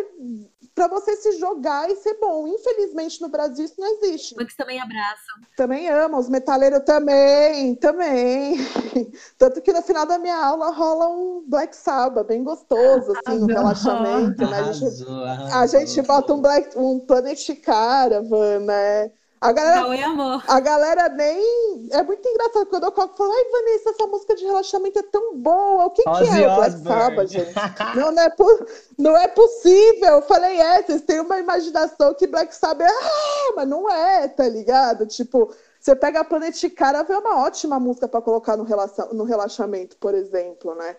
para você se jogar e ser bom. Infelizmente no Brasil isso não existe. Mas também abraçam. Também amam, os metaleiros também, também. Tanto que no final da minha aula rola um Black Sabbath bem gostoso, assim, um relaxamento, né? A gente, a gente bota um Black, um Planet Caravan, né? A galera, Não é amor. A galera nem. É muito engraçado quando eu coloco falo, ai, Vanessa, essa música de relaxamento é tão boa. O que, que é o Black Sabbath, gente? não, não, é não é possível. Eu falei, é, vocês têm uma imaginação que Black Sabbath é. Ah, mas não é, tá ligado? Tipo, você pega a Planet Cara, é uma ótima música para colocar no, relação, no relaxamento, por exemplo, né?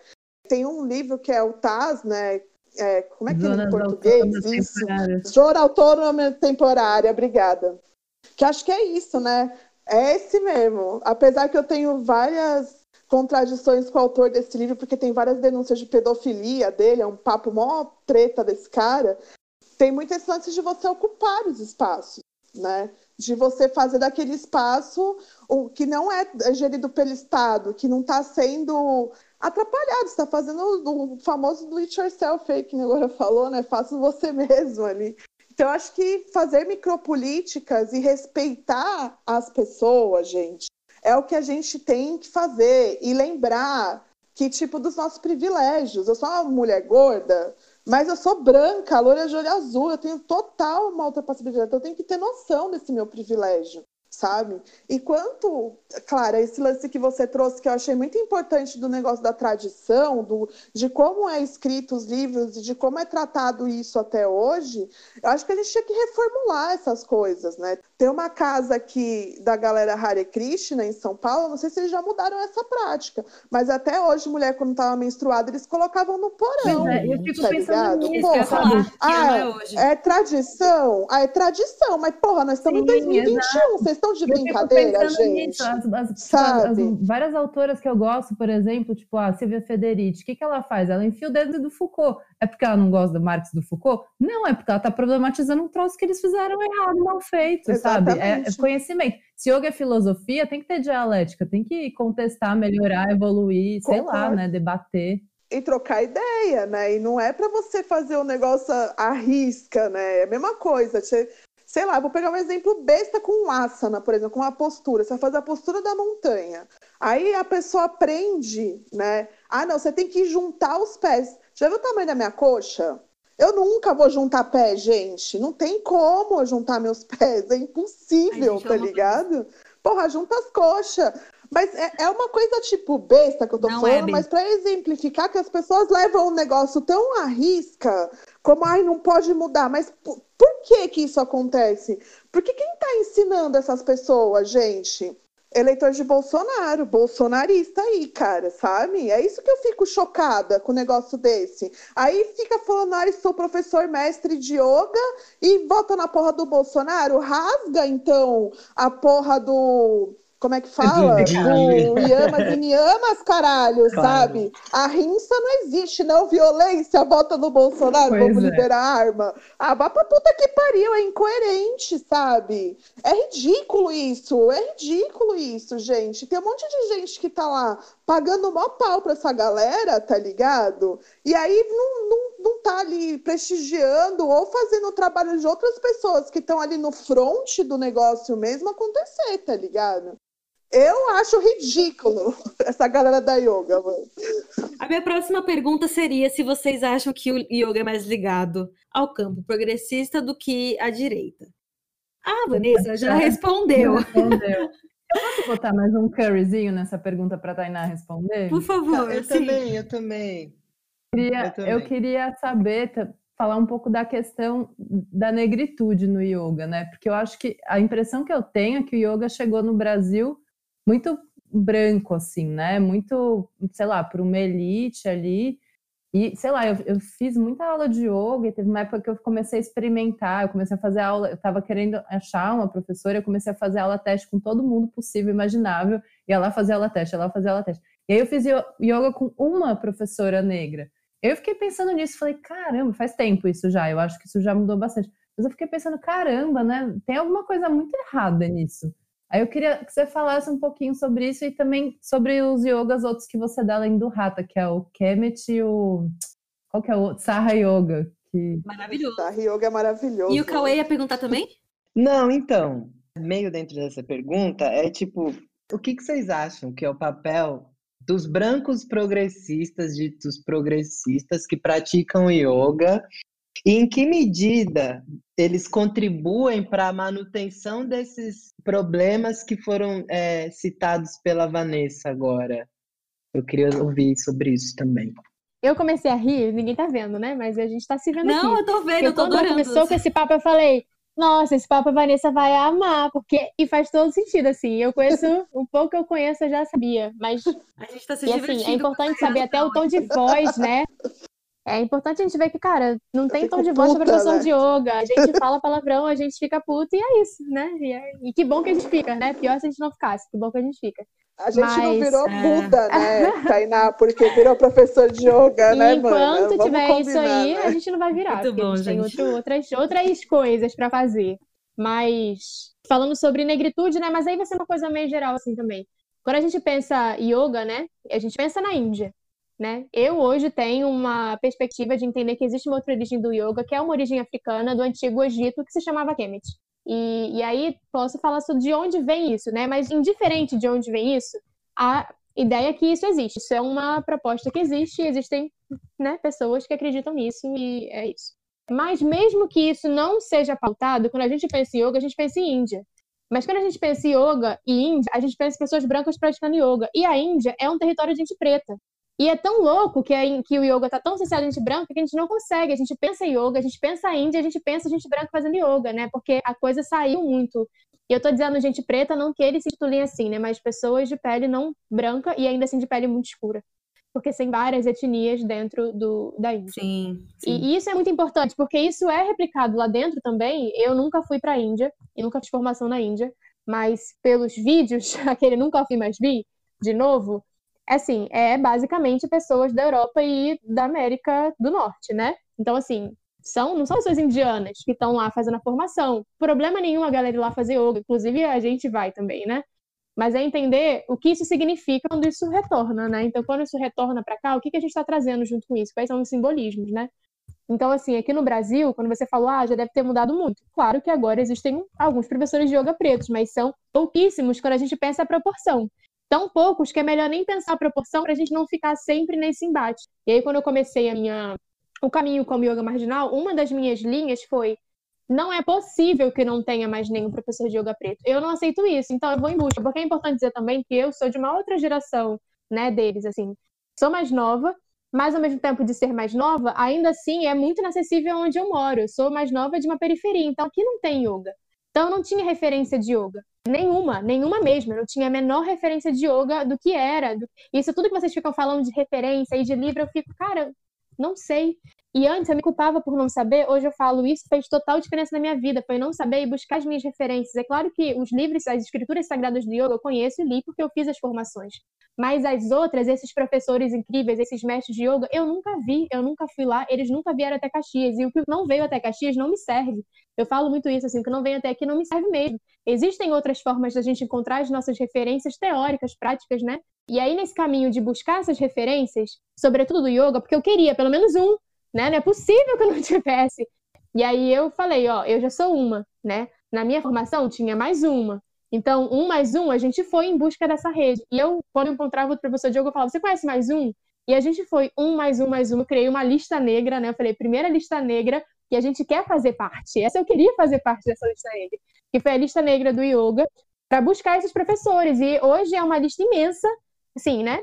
Tem um livro que é o Taz, né? É, como é que é em português? Isso. Autônoma Temporária, obrigada. Que acho que é isso, né? É esse mesmo. Apesar que eu tenho várias contradições com o autor desse livro, porque tem várias denúncias de pedofilia dele, é um papo mó treta desse cara. Tem muito esse lance de você ocupar os espaços, né? De você fazer daquele espaço o que não é gerido pelo Estado, que não está sendo atrapalhado, está fazendo o famoso do it yourself aí, que agora falou, né? Faça você mesmo ali. Então, acho que fazer micropolíticas e respeitar as pessoas, gente, é o que a gente tem que fazer e lembrar que, tipo, dos nossos privilégios. Eu sou uma mulher gorda, mas eu sou branca, loira de olho azul, eu tenho total uma outra possibilidade. Então, eu tenho que ter noção desse meu privilégio sabe? E quanto, Clara, esse lance que você trouxe, que eu achei muito importante do negócio da tradição, do, de como é escrito os livros e de como é tratado isso até hoje, eu acho que a gente tinha que reformular essas coisas, né? Tem uma casa aqui da galera Hare Krishna em São Paulo, não sei se eles já mudaram essa prática, mas até hoje, mulher, quando estava menstruada, eles colocavam no porão. É, eu fico tá pensando nisso, porra, falar, ah, é, é, tradição? Ah, é tradição, mas porra, nós estamos em 2021, exato. vocês estão estão de eu brincadeira, gente. Nisso. As, as, Sabe? As, várias autoras que eu gosto, por exemplo, tipo a Silvia Federici, o que, que ela faz? Ela enfia o dedo do Foucault. É porque ela não gosta do Marx do Foucault? Não, é porque ela está problematizando um troço que eles fizeram errado, mal feito, Exatamente. sabe? É, é conhecimento. Se yoga é filosofia, tem que ter dialética, tem que contestar, melhorar, evoluir, sei lá, né? Debater e trocar ideia, né? E não é para você fazer o um negócio à risca, né? É a mesma coisa. Sei lá, vou pegar um exemplo besta com um asana, por exemplo, com uma postura. Você vai fazer a postura da montanha. Aí a pessoa aprende, né? Ah, não, você tem que juntar os pés. Já viu o tamanho da minha coxa? Eu nunca vou juntar pé, gente. Não tem como juntar meus pés. É impossível, Ai, tá ligado? Porra, junta as coxas. Mas é, é, uma coisa tipo besta que eu tô não é falando, é mas para exemplificar que as pessoas levam um negócio tão à risca, como ai, não pode mudar. Mas por que que isso acontece? Porque quem está ensinando essas pessoas, gente? Eleitor de Bolsonaro, bolsonarista aí, cara, sabe? É isso que eu fico chocada com um negócio desse. Aí fica falando, ah, sou professor mestre de yoga e vota na porra do Bolsonaro. Rasga, então, a porra do como é que fala? O Yamas e Niamas, caralho, claro. sabe? A rinça não existe, não. Violência, vota no Bolsonaro, pois vamos é. liberar a arma. Ah, vá pra puta que pariu, é incoerente, sabe? É ridículo isso, é ridículo isso, gente. Tem um monte de gente que tá lá pagando mó pau pra essa galera, tá ligado? E aí não, não, não tá ali prestigiando ou fazendo o trabalho de outras pessoas que estão ali no front do negócio mesmo acontecer, tá ligado? Eu acho ridículo essa galera da yoga, mano. A minha próxima pergunta seria se vocês acham que o yoga é mais ligado ao campo progressista do que à direita. Ah, Vanessa já respondeu. Respondeu. Eu posso botar mais um curryzinho nessa pergunta para a Tainá responder? Por favor. Eu sim. também, eu também. Queria- Eu também. eu queria saber, falar um pouco da questão da negritude no yoga, né? Porque eu acho que a impressão que eu tenho é que o yoga chegou no Brasil muito branco, assim, né? Muito, sei lá, por uma elite ali. E, sei lá, eu, eu fiz muita aula de yoga e teve uma época que eu comecei a experimentar, eu comecei a fazer aula, eu estava querendo achar uma professora, eu comecei a fazer aula teste com todo mundo possível, imaginável, ia lá fazer aula teste, ia lá fazer aula teste. E aí eu fiz yo- yoga com uma professora negra. Eu fiquei pensando nisso, falei, caramba, faz tempo isso já, eu acho que isso já mudou bastante. Mas eu fiquei pensando, caramba, né? Tem alguma coisa muito errada nisso. Aí eu queria que você falasse um pouquinho sobre isso e também sobre os yogas outros que você dá além do Hatha, que é o Kemet e o. Qual que é o outro? Saha Yoga. Que... Maravilhoso. A yoga é maravilhoso. E o Cauê ia perguntar também? Não, então, meio dentro dessa pergunta é tipo, o que que vocês acham que é o papel dos brancos progressistas, ditos progressistas, que praticam yoga, e em que medida eles contribuem para a manutenção desses problemas que foram é, citados pela Vanessa agora? Eu queria ouvir sobre isso também. Eu comecei a rir, ninguém tá vendo, né? Mas a gente tá se vendo Não, aqui. eu tô vendo, Porque eu tô quando adorando. começou com esse papo, eu falei, nossa, esse papo a Vanessa vai amar, porque e faz todo sentido, assim. Eu conheço, um pouco que eu conheço, eu já sabia, mas A gente tá se e assim, é importante saber até o tom de voz, né? É importante a gente ver que, cara, não tem fico tom de voz puta, professor né? de yoga. A gente fala palavrão, a gente fica puto e é isso, né? E, é- e que bom que a gente fica, né? Pior se a gente não ficasse, que bom que a gente fica. A gente não Mas, virou é. Buda, né, Tainá? Porque virou professor de yoga, E né, enquanto mano? Vamos tiver isso combinar, aí, né? a gente não vai virar, Muito bom, a gente tem gente. outro- outras, outras coisas pra fazer. Mas falando sobre negritude, né? Mas aí vai ser uma coisa meio geral assim também. Quando a gente pensa yoga, né? A gente pensa na Índia, né? Eu hoje tenho uma perspectiva de entender que existe uma outra origem do yoga, que é uma origem africana do antigo Egito, que se chamava Kemet. E, e aí posso falar sobre de onde vem isso, né? Mas indiferente de onde vem isso, a ideia é que isso existe. Isso é uma proposta que existe, e existem né, pessoas que acreditam nisso e é isso. Mas mesmo que isso não seja pautado, quando a gente pensa em yoga, a gente pensa em Índia. Mas quando a gente pensa em yoga e Índia, a gente pensa em pessoas brancas praticando yoga. E a Índia é um território de gente preta. E é tão louco que, a, que o yoga tá tão associado a gente branca que a gente não consegue. A gente pensa em yoga, a gente pensa em Índia, a gente pensa gente branca fazendo yoga, né? Porque a coisa saiu muito. E eu tô dizendo gente preta, não que eles se titulem assim, né? Mas pessoas de pele não branca e ainda assim de pele muito escura. Porque tem várias etnias dentro do, da Índia. Sim, sim. E isso é muito importante, porque isso é replicado lá dentro também. Eu nunca fui para a Índia e nunca fiz formação na Índia, mas pelos vídeos, aquele nunca fui mais vi, de novo, assim, é basicamente pessoas da Europa e da América do Norte, né? Então, assim, são, não são pessoas indianas que estão lá fazendo a formação. Problema nenhum a galera ir lá fazer yoga, inclusive a gente vai também, né? Mas é entender o que isso significa quando isso retorna, né? Então, quando isso retorna para cá, o que, que a gente está trazendo junto com isso? Quais são os simbolismos, né? Então, assim, aqui no Brasil, quando você falou, ah, já deve ter mudado muito. Claro que agora existem alguns professores de yoga pretos, mas são pouquíssimos quando a gente pensa a proporção. Tão poucos que é melhor nem pensar a proporção para a gente não ficar sempre nesse embate. E aí, quando eu comecei a minha, o caminho como yoga marginal, uma das minhas linhas foi não é possível que não tenha mais nenhum professor de yoga preto. Eu não aceito isso, então eu vou em busca. Porque é importante dizer também que eu sou de uma outra geração, né, deles, assim. Sou mais nova, mas ao mesmo tempo de ser mais nova, ainda assim é muito inacessível onde eu moro. Eu sou mais nova de uma periferia, então aqui não tem yoga. Então eu não tinha referência de yoga. Nenhuma, nenhuma mesmo. Eu não tinha a menor referência de yoga do que era. Isso tudo que vocês ficam falando de referência e de livro, eu fico, cara, não sei. E antes eu me culpava por não saber, hoje eu falo isso fez total diferença na minha vida, foi não saber e buscar as minhas referências. É claro que os livros, as escrituras sagradas do yoga eu conheço e li porque eu fiz as formações. Mas as outras, esses professores incríveis, esses mestres de yoga, eu nunca vi, eu nunca fui lá, eles nunca vieram até Caxias. E o que não veio até Caxias não me serve. Eu falo muito isso, assim, o que não vem até aqui não me serve mesmo. Existem outras formas da gente encontrar as nossas referências teóricas, práticas, né? E aí, nesse caminho de buscar essas referências, sobretudo do yoga, porque eu queria pelo menos um, né? Não é possível que eu não tivesse. E aí eu falei, ó, eu já sou uma, né? Na minha formação tinha mais uma. Então, um mais um, a gente foi em busca dessa rede. E eu, quando eu encontrava o professor Diogo, eu falava, você conhece mais um? E a gente foi um mais um mais um. Eu criei uma lista negra, né? Eu falei, primeira lista negra, e a gente quer fazer parte. Essa eu queria fazer parte dessa lista negra, que foi a lista negra do yoga, para buscar esses professores. E hoje é uma lista imensa, assim, né?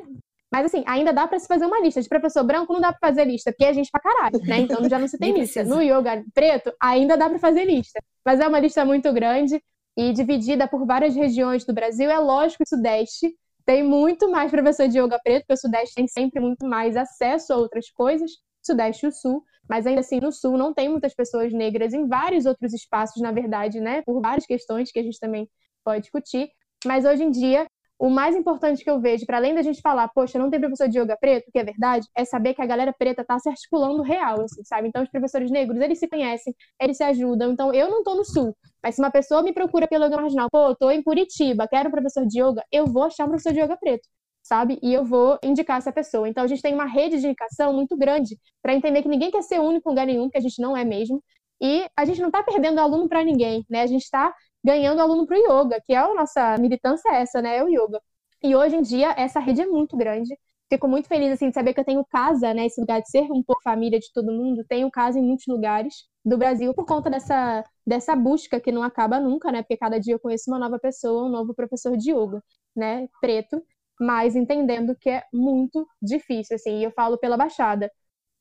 Mas assim, ainda dá para se fazer uma lista. De professor branco não dá para fazer lista, porque é gente pra caralho, né? Então já não se tem lista. No yoga preto, ainda dá para fazer lista. Mas é uma lista muito grande e dividida por várias regiões do Brasil. É lógico que o Sudeste tem muito mais professor de yoga preto, porque o Sudeste tem sempre muito mais acesso a outras coisas, Sudeste e o Sul. Mas ainda assim, no Sul não tem muitas pessoas negras em vários outros espaços, na verdade, né? Por várias questões que a gente também pode discutir. Mas hoje em dia, o mais importante que eu vejo, para além da gente falar, poxa, não tem professor de yoga preto, que é verdade, é saber que a galera preta está se articulando real, assim, sabe? Então, os professores negros, eles se conhecem, eles se ajudam. Então, eu não estou no sul, mas se uma pessoa me procura pelo yoga marginal, pô, tô em Curitiba, quero um professor de yoga, eu vou achar um professor de yoga preto, sabe? E eu vou indicar essa pessoa. Então, a gente tem uma rede de indicação muito grande para entender que ninguém quer ser único em lugar nenhum, que a gente não é mesmo. E a gente não está perdendo aluno para ninguém, né? A gente está ganhando aluno para o yoga, que é a nossa militância é essa, né? É o yoga. E hoje em dia, essa rede é muito grande. Fico muito feliz assim, de saber que eu tenho casa, né? Esse lugar de ser um pouco família de todo mundo. Tenho casa em muitos lugares do Brasil por conta dessa, dessa busca que não acaba nunca, né? Porque cada dia eu conheço uma nova pessoa, um novo professor de yoga, né? Preto, mas entendendo que é muito difícil, assim. E eu falo pela Baixada.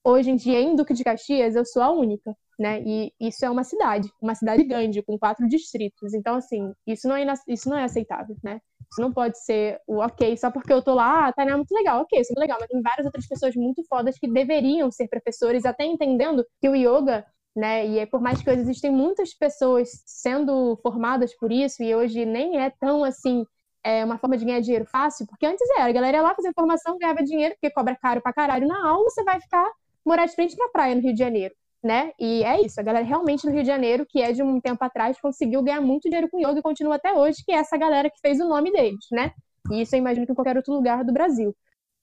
Hoje em dia, em Duque de Caxias, eu sou a única, né? E isso é uma cidade, uma cidade grande, com quatro distritos. Então, assim, isso não é, isso não é aceitável, né? Isso não pode ser o ok, só porque eu tô lá, ah, tá, né, muito legal, ok, isso é muito legal, mas tem várias outras pessoas muito fodas que deveriam ser professores, até entendendo que o yoga, né, e é por mais que hoje existem muitas pessoas sendo formadas por isso, e hoje nem é tão assim, é uma forma de ganhar dinheiro fácil, porque antes era, a galera ia lá fazer formação, ganhava dinheiro, porque cobra caro pra caralho na aula, você vai ficar morar de frente pra praia no Rio de Janeiro né? E é isso, a galera realmente no Rio de Janeiro, que é de um tempo atrás, conseguiu ganhar muito dinheiro com yoga e continua até hoje, que é essa galera que fez o nome deles, né? E isso eu imagino que em qualquer outro lugar do Brasil.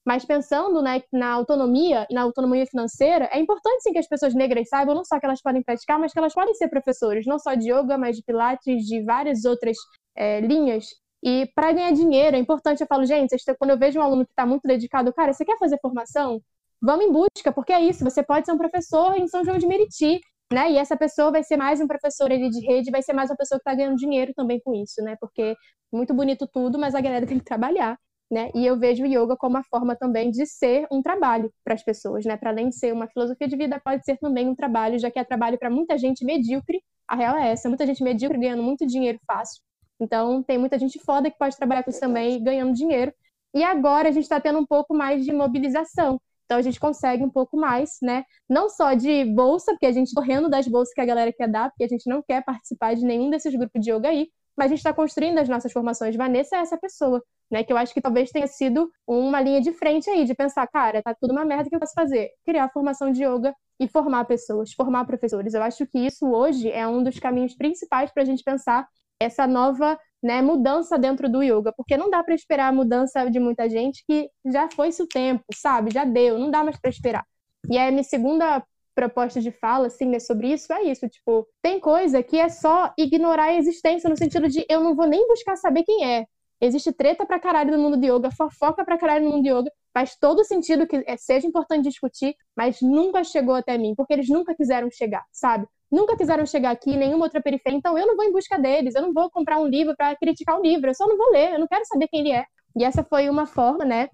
Mas pensando né, na autonomia e na autonomia financeira, é importante sim que as pessoas negras saibam não só que elas podem praticar, mas que elas podem ser professores, não só de yoga, mas de pilates, de várias outras é, linhas. E para ganhar dinheiro, é importante, eu falo, gente, quando eu vejo um aluno que está muito dedicado, cara, você quer fazer formação? Vamos em busca, porque é isso, você pode ser um professor em São João de Meriti, né? E essa pessoa vai ser mais um professor ali de rede, vai ser mais uma pessoa que está ganhando dinheiro também com isso, né? Porque muito bonito tudo, mas a galera tem que trabalhar, né? E eu vejo o yoga como uma forma também de ser um trabalho para as pessoas, né? Para além de ser uma filosofia de vida, pode ser também um trabalho, já que é trabalho para muita gente medíocre. A real é essa, muita gente medíocre ganhando muito dinheiro fácil. Então, tem muita gente foda que pode trabalhar com isso também ganhando dinheiro. E agora a gente está tendo um pouco mais de mobilização. Então a gente consegue um pouco mais, né? Não só de bolsa, porque a gente correndo das bolsas que a galera quer dar, porque a gente não quer participar de nenhum desses grupos de yoga aí, mas a gente está construindo as nossas formações. Vanessa é essa pessoa, né? Que eu acho que talvez tenha sido uma linha de frente aí, de pensar, cara, tá tudo uma merda que eu posso fazer. Criar formação de yoga e formar pessoas, formar professores. Eu acho que isso hoje é um dos caminhos principais para a gente pensar essa nova né, mudança dentro do yoga, porque não dá para esperar a mudança de muita gente que já foi-se o tempo, sabe? Já deu, não dá mais para esperar. E aí, minha segunda proposta de fala, assim, né, sobre isso é isso, tipo, tem coisa que é só ignorar a existência, no sentido de eu não vou nem buscar saber quem é. Existe treta pra caralho no mundo de yoga, fofoca pra caralho no mundo de yoga, faz todo sentido que é, seja importante discutir, mas nunca chegou até mim, porque eles nunca quiseram chegar, sabe? Nunca quiseram chegar aqui, nenhuma outra periferia, então eu não vou em busca deles, eu não vou comprar um livro para criticar o livro, eu só não vou ler, eu não quero saber quem ele é. E essa foi uma forma, né?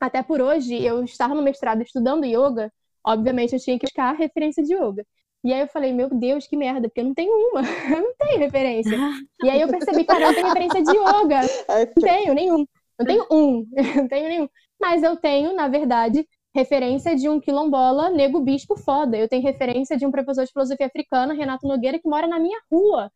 Até por hoje, eu estar no mestrado estudando yoga, obviamente eu tinha que buscar referência de yoga. E aí eu falei, meu Deus, que merda, porque eu não tenho uma, eu não tenho referência. E aí eu percebi, cara, eu não tenho referência de yoga, não tenho nenhum, não tenho um, não tenho nenhum. Mas eu tenho, na verdade, referência de um quilombola nego bispo foda. Eu tenho referência de um professor de filosofia africana, Renato Nogueira, que mora na minha rua.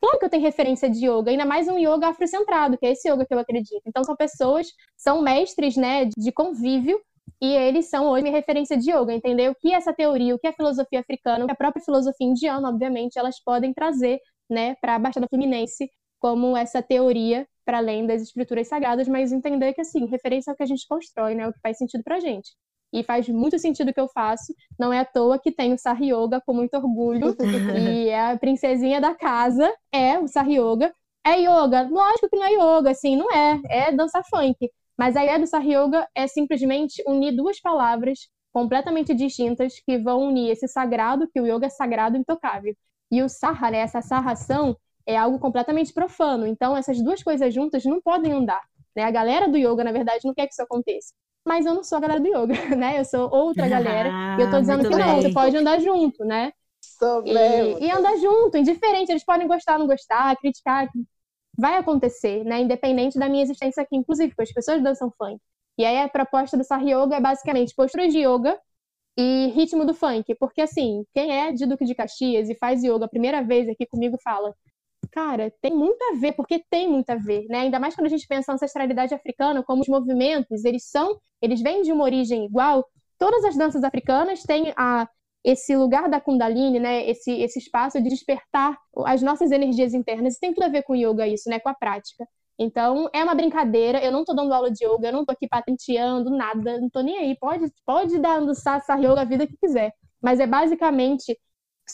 Claro que eu tenho referência de yoga, ainda mais um yoga afrocentrado, que é esse yoga que eu acredito. Então são pessoas, são mestres, né, de convívio, e eles são hoje minha referência de yoga, entender o que é essa teoria, o que é a filosofia africana, é a própria filosofia indiana, obviamente, elas podem trazer, né, para a Baixada Fluminense como essa teoria para além das escrituras sagradas, mas entender que assim, referência é o que a gente constrói, né, o que faz sentido pra gente e faz muito sentido o que eu faço. Não é à toa que tenho o Sar Yoga com muito orgulho e é a princesinha da casa é o Sar Yoga. é yoga? Lógico que não é yoga, assim, não é. É dança funk. Mas a ideia do Sarra Yoga é simplesmente unir duas palavras completamente distintas que vão unir esse sagrado, que o yoga é sagrado e intocável. E o sarra, né, essa sarração, é algo completamente profano. Então, essas duas coisas juntas não podem andar. Né? A galera do yoga, na verdade, não quer que isso aconteça. Mas eu não sou a galera do yoga, né? Eu sou outra galera. Ah, e eu tô dizendo que não, você pode andar junto, né? E, e andar junto, indiferente. Eles podem gostar, não gostar, criticar. Vai acontecer, né? Independente da minha existência aqui, inclusive, porque as pessoas dançam funk. E aí a proposta do Sar Yoga é basicamente posturas de yoga e ritmo do funk. Porque, assim, quem é de Duque de Caxias e faz yoga a primeira vez aqui comigo fala: cara, tem muito a ver, porque tem muito a ver, né? Ainda mais quando a gente pensa na ancestralidade africana, como os movimentos, eles são, eles vêm de uma origem igual. Todas as danças africanas têm a, esse lugar da Kundalini, né? Esse, esse espaço de despertar as nossas energias internas. E tem tudo a ver com yoga isso, né? Com a prática. Então, é uma brincadeira. Eu não tô dando aula de yoga, eu não tô aqui patenteando nada, não tô nem aí. Pode, pode dar Sassa Yoga a vida que quiser. Mas é basicamente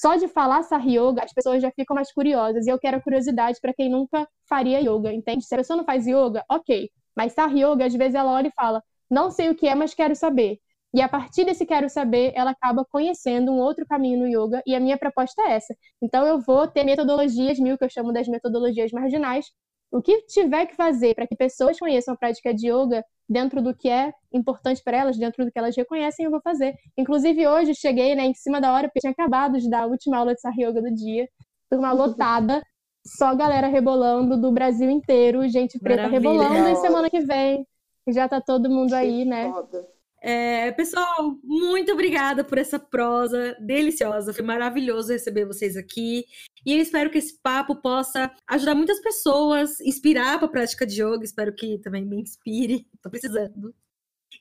só de falar Sar Yoga, as pessoas já ficam mais curiosas. E eu quero curiosidade para quem nunca faria yoga, entende? Se a pessoa não faz yoga, ok. Mas Sar Yoga, às vezes ela olha e fala: não sei o que é, mas quero saber. E a partir desse quero saber, ela acaba conhecendo um outro caminho no yoga, e a minha proposta é essa. Então eu vou ter metodologias mil, que eu chamo das metodologias marginais, o que tiver que fazer para que pessoas conheçam a prática de yoga dentro do que é importante para elas, dentro do que elas reconhecem, eu vou fazer. Inclusive, hoje cheguei né, em cima da hora, porque tinha acabado de dar a última aula de Sar Yoga do dia, turma lotada, só galera rebolando do Brasil inteiro, gente preta Maravilha. rebolando, e semana que vem já tá todo mundo aí, né? Foda. É, pessoal, muito obrigada por essa prosa deliciosa. Foi maravilhoso receber vocês aqui. E eu espero que esse papo possa ajudar muitas pessoas, inspirar para a prática de yoga. Espero que também me inspire. Estou precisando.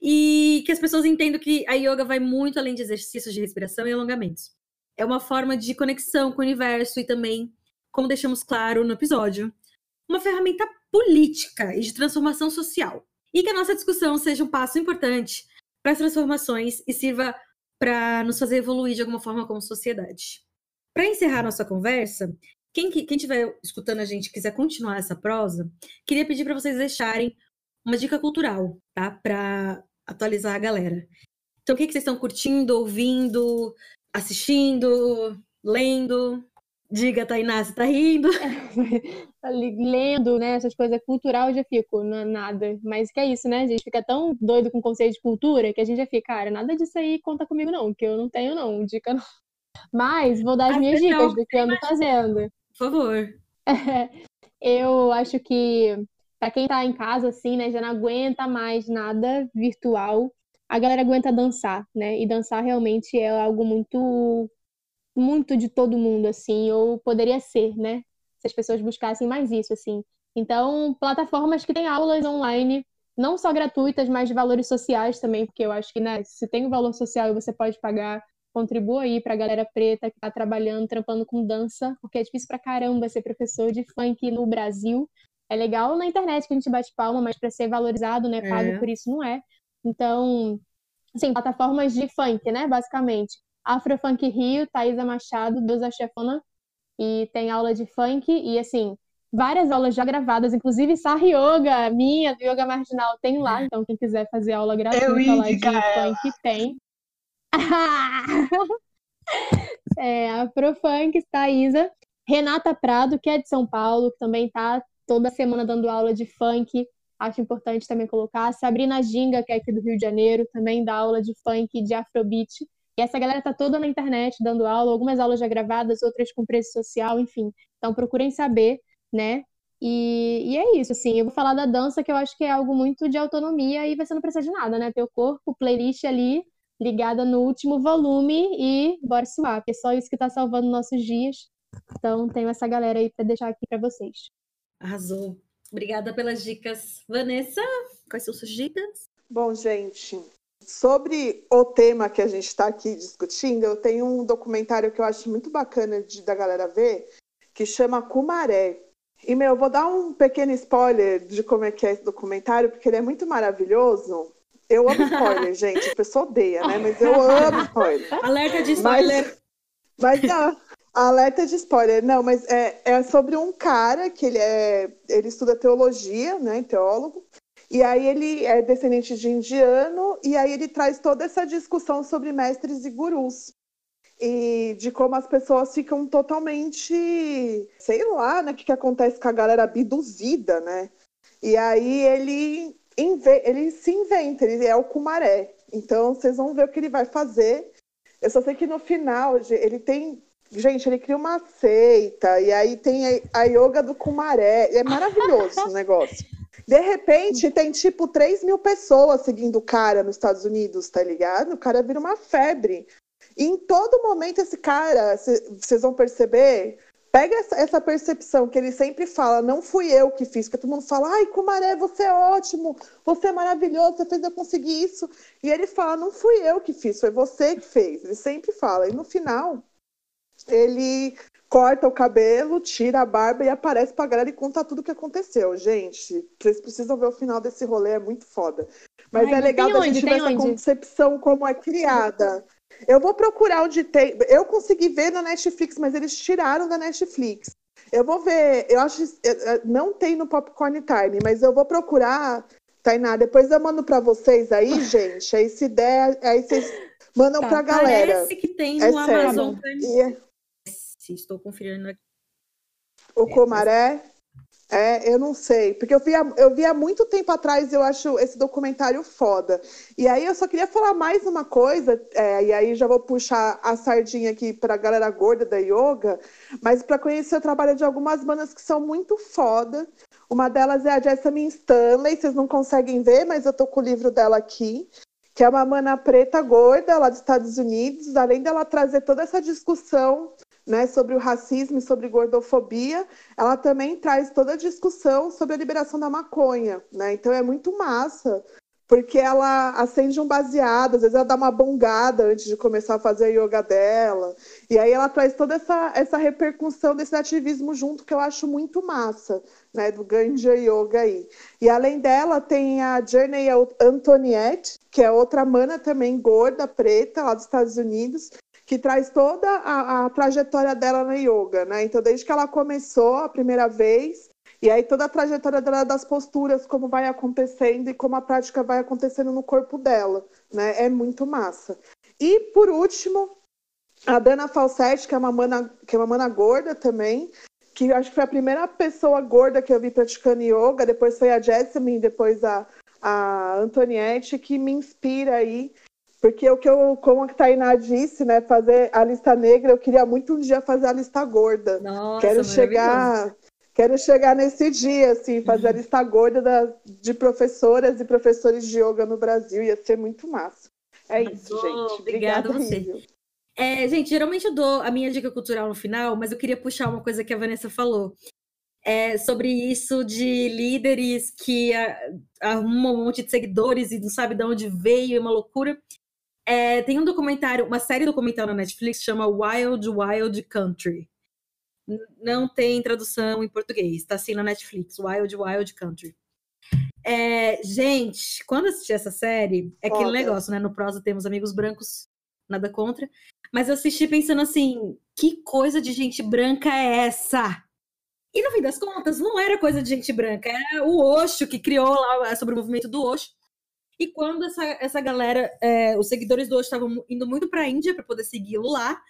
E que as pessoas entendam que a yoga vai muito além de exercícios de respiração e alongamentos. É uma forma de conexão com o universo e também, como deixamos claro no episódio, uma ferramenta política e de transformação social. E que a nossa discussão seja um passo importante para as transformações e sirva para nos fazer evoluir de alguma forma como sociedade. Para encerrar nossa conversa, quem estiver escutando a gente quiser continuar essa prosa, queria pedir para vocês deixarem uma dica cultural, tá? Para atualizar a galera. Então, o que, que vocês estão curtindo, ouvindo, assistindo, lendo? Diga, Tainá, você tá rindo? Lendo, né, essas coisas cultural, eu já fico, não é nada. Mas que é isso, né? A gente fica tão doido com o conceito de cultura que a gente já fica, cara, nada disso aí conta comigo não, que eu não tenho não, dica não. Mas vou dar as, minhas dicas do que eu ando fazendo. Por favor. eu acho que para quem tá em casa assim, né, já não aguenta mais nada virtual. A galera aguenta dançar, né? E dançar realmente é algo muito muito de todo mundo, assim, ou poderia ser, né? Se as pessoas buscassem mais isso, assim. Então, plataformas que têm aulas online, não só gratuitas, mas de valores sociais também, porque eu acho que, né, se tem um valor social e você pode pagar, contribua aí pra galera preta que tá trabalhando, trampando com dança, porque é difícil pra caramba ser professor de funk no Brasil. É legal na internet que a gente bate palma, mas para ser valorizado, né, pago é. por isso não é. Então, assim, plataformas de funk, né, basicamente. Afrofunk Rio, Thaisa Machado, Deusa Chefona, e tem aula de funk, e assim, várias aulas já gravadas, inclusive Sar Yoga, minha, do Yoga Marginal, tem lá, então quem quiser fazer aula gratuita lá de funk, tem. é, Afrofunk, Thaisa, Renata Prado, que é de São Paulo, que também tá toda semana dando aula de funk, acho importante também colocar. Sabrina Ginga, que é aqui do Rio de Janeiro, também dá aula de funk de afrobeat. E essa galera tá toda na internet dando aula, algumas aulas já gravadas, outras com preço social, enfim. Então procurem saber, né? E, e, é isso, assim, eu vou falar da dança, que eu acho que é algo muito de autonomia e você não precisa de nada, né? Teu corpo, playlist ali, ligada no último volume e bora suar, porque é só isso que tá salvando nossos dias. Então, tenho essa galera aí para deixar aqui para vocês. Arrasou. Obrigada pelas dicas. Vanessa, quais são suas dicas? Bom, gente, Sobre o tema que a gente está aqui discutindo, eu tenho um documentário que eu acho muito bacana de, da galera ver, que chama Cumaré. E, meu, eu vou dar um pequeno spoiler de como é que é esse documentário, porque ele é muito maravilhoso. Eu amo spoiler, gente. A pessoa odeia, né? Mas eu amo spoiler. Alerta de spoiler. Mas, mas não, Alerta de spoiler. Não, mas é, é sobre um cara que ele é. Ele estuda teologia, né? Teólogo. E aí ele é descendente de indiano, e aí ele traz toda essa discussão sobre mestres e gurus. E de como as pessoas ficam totalmente, sei lá, né? O que, que acontece com a galera abduzida, né? E aí ele, ele se inventa, ele é o Kumaré. Então vocês vão ver o que ele vai fazer. Eu só sei que no final ele tem Gente, ele cria uma seita, e aí tem a yoga do Kumaré. É maravilhoso o negócio. De repente, tem tipo 3 mil pessoas seguindo o cara nos Estados Unidos, tá ligado? O cara vira uma febre. E em todo momento, esse cara, vocês vão perceber, pega essa, percepção que ele sempre fala, não fui eu que fiz, porque todo mundo fala, ai, Kumaré, você é ótimo, você é maravilhoso, você fez eu conseguir isso. E ele fala, não fui eu que fiz, foi você que fez. Ele sempre fala. E no final, ele corta o cabelo, tira a barba e aparece pra galera e conta tudo o que aconteceu. Gente, vocês precisam ver o final desse rolê, é muito foda. Mas Ai, é legal a gente ver essa onde? concepção como é criada. Eu vou procurar onde tem. Eu consegui ver na Netflix, mas eles tiraram da Netflix. Eu vou ver, eu acho não tem no Popcorn Time, mas eu vou procurar, Tainá, depois eu mando para vocês aí, gente. Aí se der, aí vocês mandam tá, pra galera. Parece que tem é no Amazon. E, Estou conferindo aqui. O é, Comaré? É, eu não sei, porque eu vi, eu vi há muito tempo atrás, eu acho esse documentário foda. E aí eu só queria falar mais uma coisa, é, e aí já vou puxar a sardinha aqui para a galera gorda da yoga, mas para conhecer o trabalho de algumas bandas que são muito foda. Uma delas é a Jessamine Stanley, vocês não conseguem ver, mas eu tô com o livro dela aqui, que é uma mana preta gorda lá dos Estados Unidos, além dela trazer toda essa discussão né, sobre o racismo e sobre gordofobia, ela também traz toda a discussão sobre a liberação da maconha, né? Então é muito massa, porque ela acende um baseado, às vezes ela dá uma bongada antes de começar a fazer a yoga dela, e aí ela traz toda essa, essa repercussão desse ativismo junto, que eu acho muito massa, né, do Ganja Yoga aí. E além dela tem a Journey Antoniette, que é outra mana também gorda, preta, lá dos Estados Unidos, que traz toda a, a, trajetória dela na yoga, né? Então, desde que ela começou a primeira vez, e aí toda a trajetória dela das posturas, como vai acontecendo e como a prática vai acontecendo no corpo dela, né? É muito massa. E, por último, a Dana Falsetti, que é uma mana, que é uma mana gorda também, que acho que foi a primeira pessoa gorda que eu vi praticando yoga, depois foi a Jessamine, depois a, a Antoniette, que me inspira aí porque o que eu, como a Tainá disse, né, fazer a lista negra, eu queria muito um dia fazer a lista gorda. Nossa, quero chegar, quero chegar nesse dia, assim, fazer a uhum. lista gorda da, de professoras e professores de yoga no Brasil, ia ser muito massa. É isso, gente. Obrigada, Obrigada você. É, gente, geralmente eu dou a minha dica cultural no final, mas eu queria puxar uma coisa que a Vanessa falou. É, sobre isso de líderes que arrumam um monte de seguidores e não sabe de onde veio, é uma loucura. É, tem um documentário, uma série documental na Netflix chama Wild Wild Country. Não tem tradução em português, tá assim na Netflix, Wild Wild Country. É, gente, quando assisti essa série, é aquele negócio, né? No prosa temos amigos brancos, nada contra. Mas eu assisti pensando assim, que coisa de gente branca é essa? E no fim das contas, não era coisa de gente branca, era o Osho que criou lá sobre o movimento do Osho. E quando essa, essa galera, é, os seguidores do hoje estavam indo muito para a Índia para poder segui-lo lá,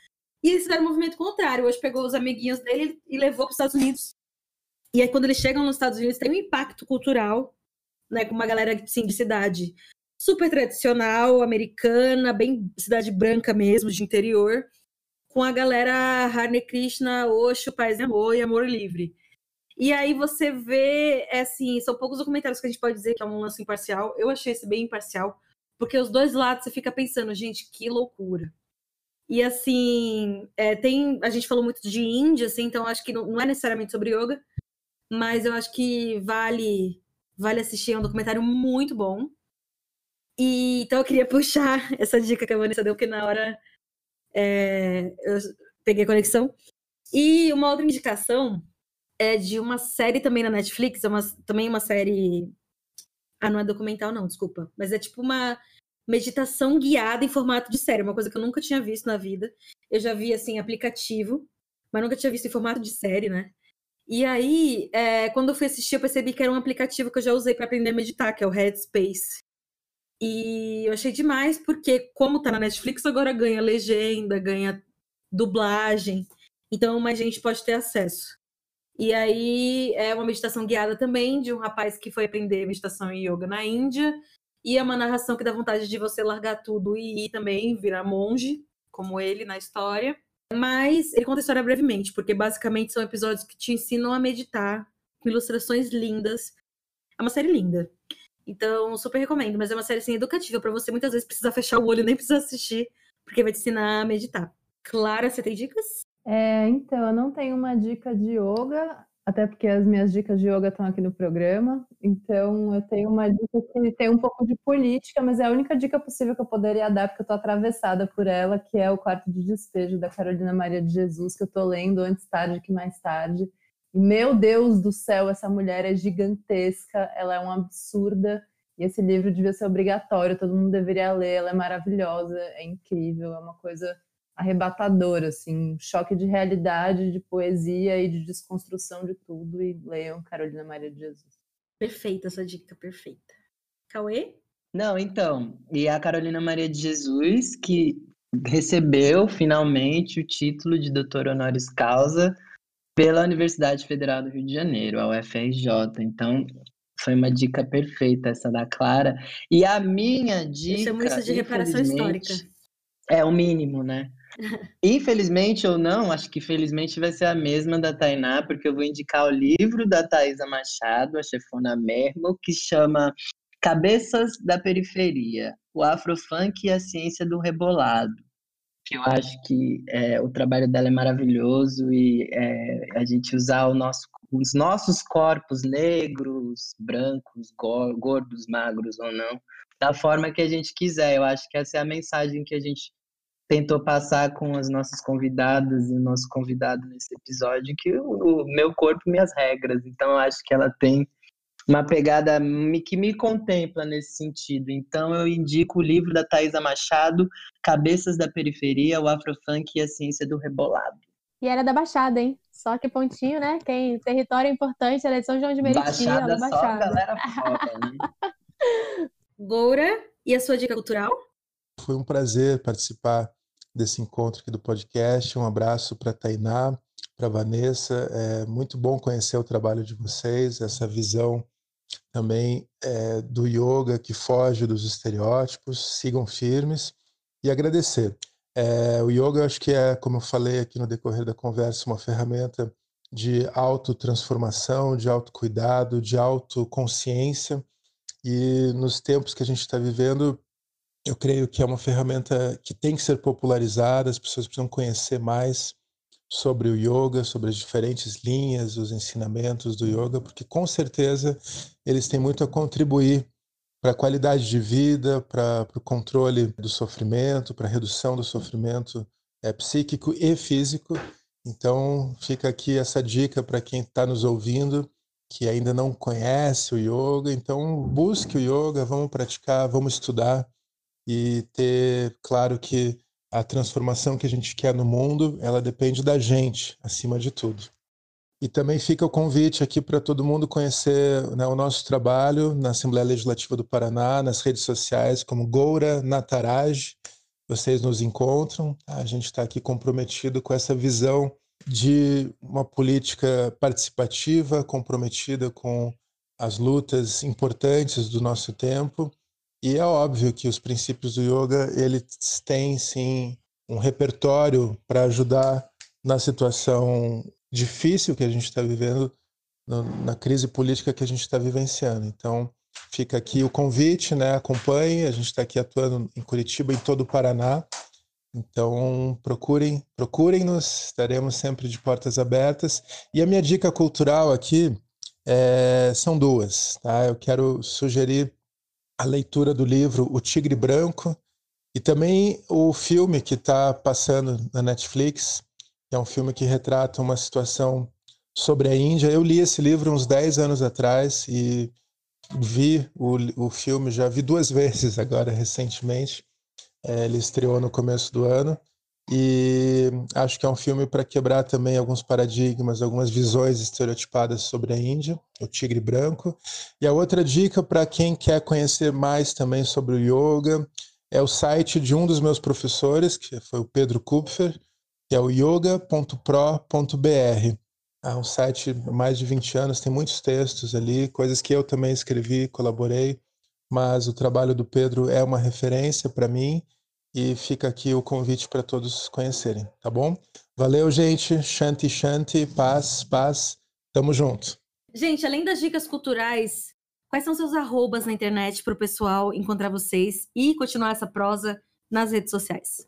e eles fizeram um movimento contrário. Hoje pegou os amiguinhos dele e levou para os Estados Unidos. E aí, quando eles chegam nos Estados Unidos, tem um impacto cultural, né, com uma galera assim, de cidade super tradicional, americana, bem cidade branca mesmo, de interior, com a galera Hare Krishna, Osho, Paz e Amor e Amor Livre. E aí você vê, é assim, são poucos documentários que a gente pode dizer que é um lance imparcial. Eu achei esse bem imparcial, porque os dois lados você fica pensando, gente, que loucura. E assim, é, tem. A gente falou muito de Índia, assim, então acho que não, não, é necessariamente sobre yoga, mas eu acho que vale vale assistir, é um documentário muito bom. E então eu queria puxar essa dica que a Vanessa deu, porque na hora é, eu peguei a conexão. E uma outra indicação é de uma série também na Netflix, é uma, também uma série. Ah, não é documental, não, desculpa. Mas é tipo uma meditação guiada em formato de série, uma coisa que eu nunca tinha visto na vida. Eu já vi, assim, aplicativo, mas nunca tinha visto em formato de série, né? E aí, é, quando eu fui assistir, eu percebi que era um aplicativo que eu já usei para aprender a meditar, que é o Headspace. E eu achei demais, porque como tá na Netflix, agora ganha legenda, ganha dublagem. Então, mais gente pode ter acesso. E aí, é uma meditação guiada também, de um rapaz que foi aprender meditação e yoga na Índia. E é uma narração que dá vontade de você largar tudo e ir também virar monge, como ele na história. Mas ele conta a história brevemente, porque basicamente são episódios que te ensinam a meditar, com ilustrações lindas. É uma série linda. Então, super recomendo, mas é uma série assim, educativa para você muitas vezes precisar fechar o olho, nem precisar assistir, porque vai te ensinar a meditar. Clara, você tem dicas? É, então, eu não tenho uma dica de yoga, até porque as minhas dicas de yoga estão aqui no programa. Então, eu tenho uma dica que tem um pouco de política, mas é a única dica possível que eu poderia dar, porque eu estou atravessada por ela, que é o Quarto de Despejo, da Carolina Maria de Jesus, que eu estou lendo antes tarde que mais tarde. E, meu Deus do céu, essa mulher é gigantesca, ela é uma absurda. E esse livro devia ser obrigatório, todo mundo deveria ler, ela é maravilhosa, é incrível, é uma coisa arrebatador, assim, um choque de realidade, de poesia e de desconstrução de tudo. E leiam Carolina Maria de Jesus. Perfeita essa dica, perfeita. Cauê? Não, então, e a Carolina Maria de Jesus, que recebeu finalmente o título de doutor honoris causa pela Universidade Federal do Rio de Janeiro, a UFRJ. Então, foi uma dica perfeita essa da Clara. E a minha dica. Eu chamo isso de reparação histórica. É o mínimo, né? Infelizmente ou não, acho que felizmente vai ser a mesma da Tainá, porque eu vou indicar o livro da Thaisa Machado, a chefona Mermo, que chama Cabeças da Periferia, o Afrofunk e a Ciência do Rebolado. Eu acho que é, o trabalho dela é maravilhoso e é, a gente usar nosso, os nossos corpos negros, brancos, gordos, magros ou não, da forma que a gente quiser. Eu acho que essa é a mensagem que a gente tentou passar com as nossas convidadas e o nosso convidado nesse episódio, que o, o meu corpo, minhas regras. Então, eu acho que ela tem uma pegada que me contempla nesse sentido. Então, eu indico o livro da Thaisa Machado, Cabeças da Periferia, o Afrofunk e a Ciência do Rebolado. E era da Baixada, hein? Só que pontinho, né? Quem território importante, ela é de São João de Meriti. Baixada, ela Baixada. só galera foda, né? Goura, e a sua dica cultural? Foi um prazer participar desse encontro aqui do podcast. Um abraço para Tainá, para Vanessa. É muito bom conhecer o trabalho de vocês, essa visão também é, do yoga que foge dos estereótipos. Sigam firmes e agradecer. É, o yoga, acho que é, como eu falei aqui no decorrer da conversa, uma ferramenta de autotransformação, de autocuidado, de autoconsciência. E nos tempos que a gente está vivendo, eu creio que é uma ferramenta que tem que ser popularizada, as pessoas precisam conhecer mais sobre o yoga, sobre as diferentes linhas, os ensinamentos do yoga, porque com certeza eles têm muito a contribuir para a qualidade de vida, para o controle do sofrimento, para a redução do sofrimento é, psíquico e físico. Então, fica aqui essa dica para quem está nos ouvindo, que ainda não conhece o yoga. Então, busque o yoga, vamos praticar, vamos estudar e ter claro que a transformação que a gente quer no mundo, ela depende da gente, acima de tudo. E também fica o convite aqui para todo mundo conhecer né, o nosso trabalho na Assembleia Legislativa do Paraná, nas redes sociais, como Goura Nataraj. Vocês nos encontram. Tá? A gente está aqui comprometido com essa visão de uma política participativa, comprometida com as lutas importantes do nosso tempo e é óbvio que os princípios do yoga, eles têm sim um repertório para ajudar na situação difícil que a gente está vivendo, na crise política que a gente está vivenciando. Então, fica aqui o convite, né? Acompanhe, a gente está aqui atuando em Curitiba, em todo o Paraná. Então, procurem, procurem-nos, estaremos sempre de portas abertas. E a minha dica cultural aqui é, são duas, tá? Eu quero sugerir a leitura do livro O Tigre Branco e também o filme que está passando na Netflix, que é um filme que retrata uma situação sobre a Índia. Eu li esse livro uns 10 anos atrás e vi o, o filme, já vi duas vezes agora recentemente. É, ele estreou no começo do ano E acho que é um filme para quebrar também alguns paradigmas, algumas visões estereotipadas sobre a Índia, o tigre branco. E a outra dica para quem quer conhecer mais também sobre o yoga é o site de um dos meus professores, que foi o Pedro Kupfer, que é o yoga.pro.br. É um site mais de 20 anos, tem muitos textos ali, coisas que eu também escrevi, colaborei, mas o trabalho do Pedro é uma referência para mim e fica aqui o convite para todos conhecerem, tá bom? Valeu, gente. Shanti, shanti, paz, paz. Tamo junto. Gente, além das dicas culturais, quais são seus arrobas na internet para o pessoal encontrar vocês e continuar essa prosa nas redes sociais?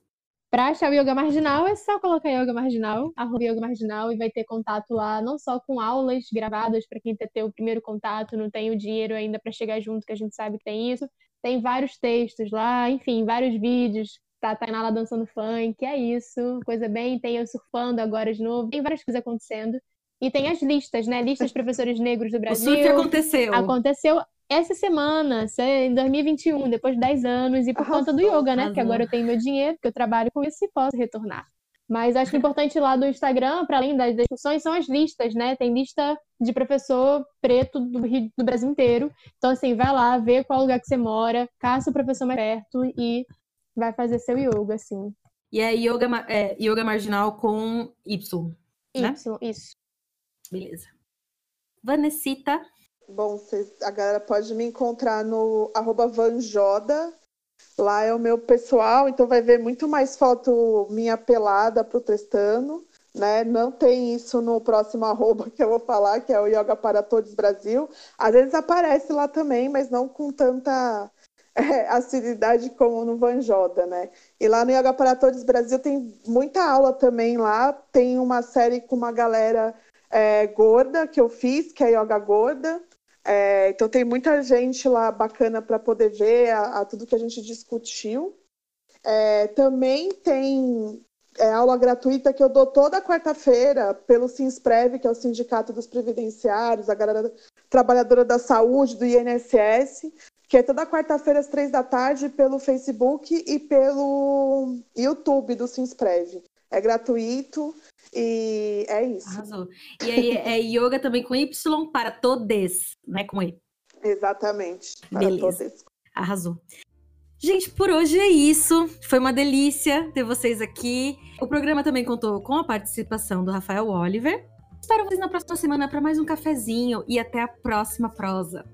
Para achar o Yoga Marginal, é só colocar Yoga Marginal, arroba Yoga Marginal, e vai ter contato lá, não só com aulas gravadas para quem quer ter o primeiro contato, não tem o dinheiro ainda para chegar junto, que a gente sabe que tem isso. Tem vários textos lá, enfim, vários vídeos. Tá Tainá lá dançando funk, é isso, coisa bem. Tem eu surfando agora de novo, tem várias coisas acontecendo. E tem as listas, né? Listas de professores negros do Brasil. O surf aconteceu. Aconteceu essa semana, em 2021, depois de 10 anos, e por conta do yoga, né? Arrasou. Porque agora eu tenho meu dinheiro, porque eu trabalho com isso e posso retornar. Mas acho que importante lá do Instagram, para além das discussões, são as listas, né? Tem lista de professor preto do, Rio, do Brasil inteiro. Então, assim, vai lá, vê qual lugar que você mora, caça o professor mais perto e vai fazer seu yoga, assim. E é yoga, é, yoga marginal com Y, né? Y, isso. Beleza. Vanessita. Bom, cês, a galera pode me encontrar no arroba Vanjoda. Lá é o meu pessoal, então vai ver muito mais foto minha pelada protestando. Né? Não tem isso no próximo arroba que eu vou falar, que é o Yoga para Todos Brasil. Às vezes aparece lá também, mas não com tanta é, assiduidade como no Vanjoda, né? E lá no Yoga para Todos Brasil tem muita aula também lá. Tem uma série com uma galera é, gorda que eu fiz, que é Yoga Gorda. É, então tem muita gente lá bacana para poder ver a, a, tudo que a gente discutiu. É, também tem é, aula gratuita que eu dou toda quarta-feira pelo Sinsprev, que é o Sindicato dos Previdenciários, a galera trabalhadora da saúde, do INSS, que é toda quarta-feira às três da tarde pelo Facebook e pelo YouTube do Sinsprev. É gratuito. E é isso. Arrasou. E aí é yoga também com Y para todos, né? Com E. Exatamente. Para Beleza. Todos. Arrasou. Gente, por hoje é isso. Foi uma delícia ter vocês aqui. O programa também contou com a participação do Rafael Oliver. Espero vocês na próxima semana para mais um cafezinho e até a próxima prosa.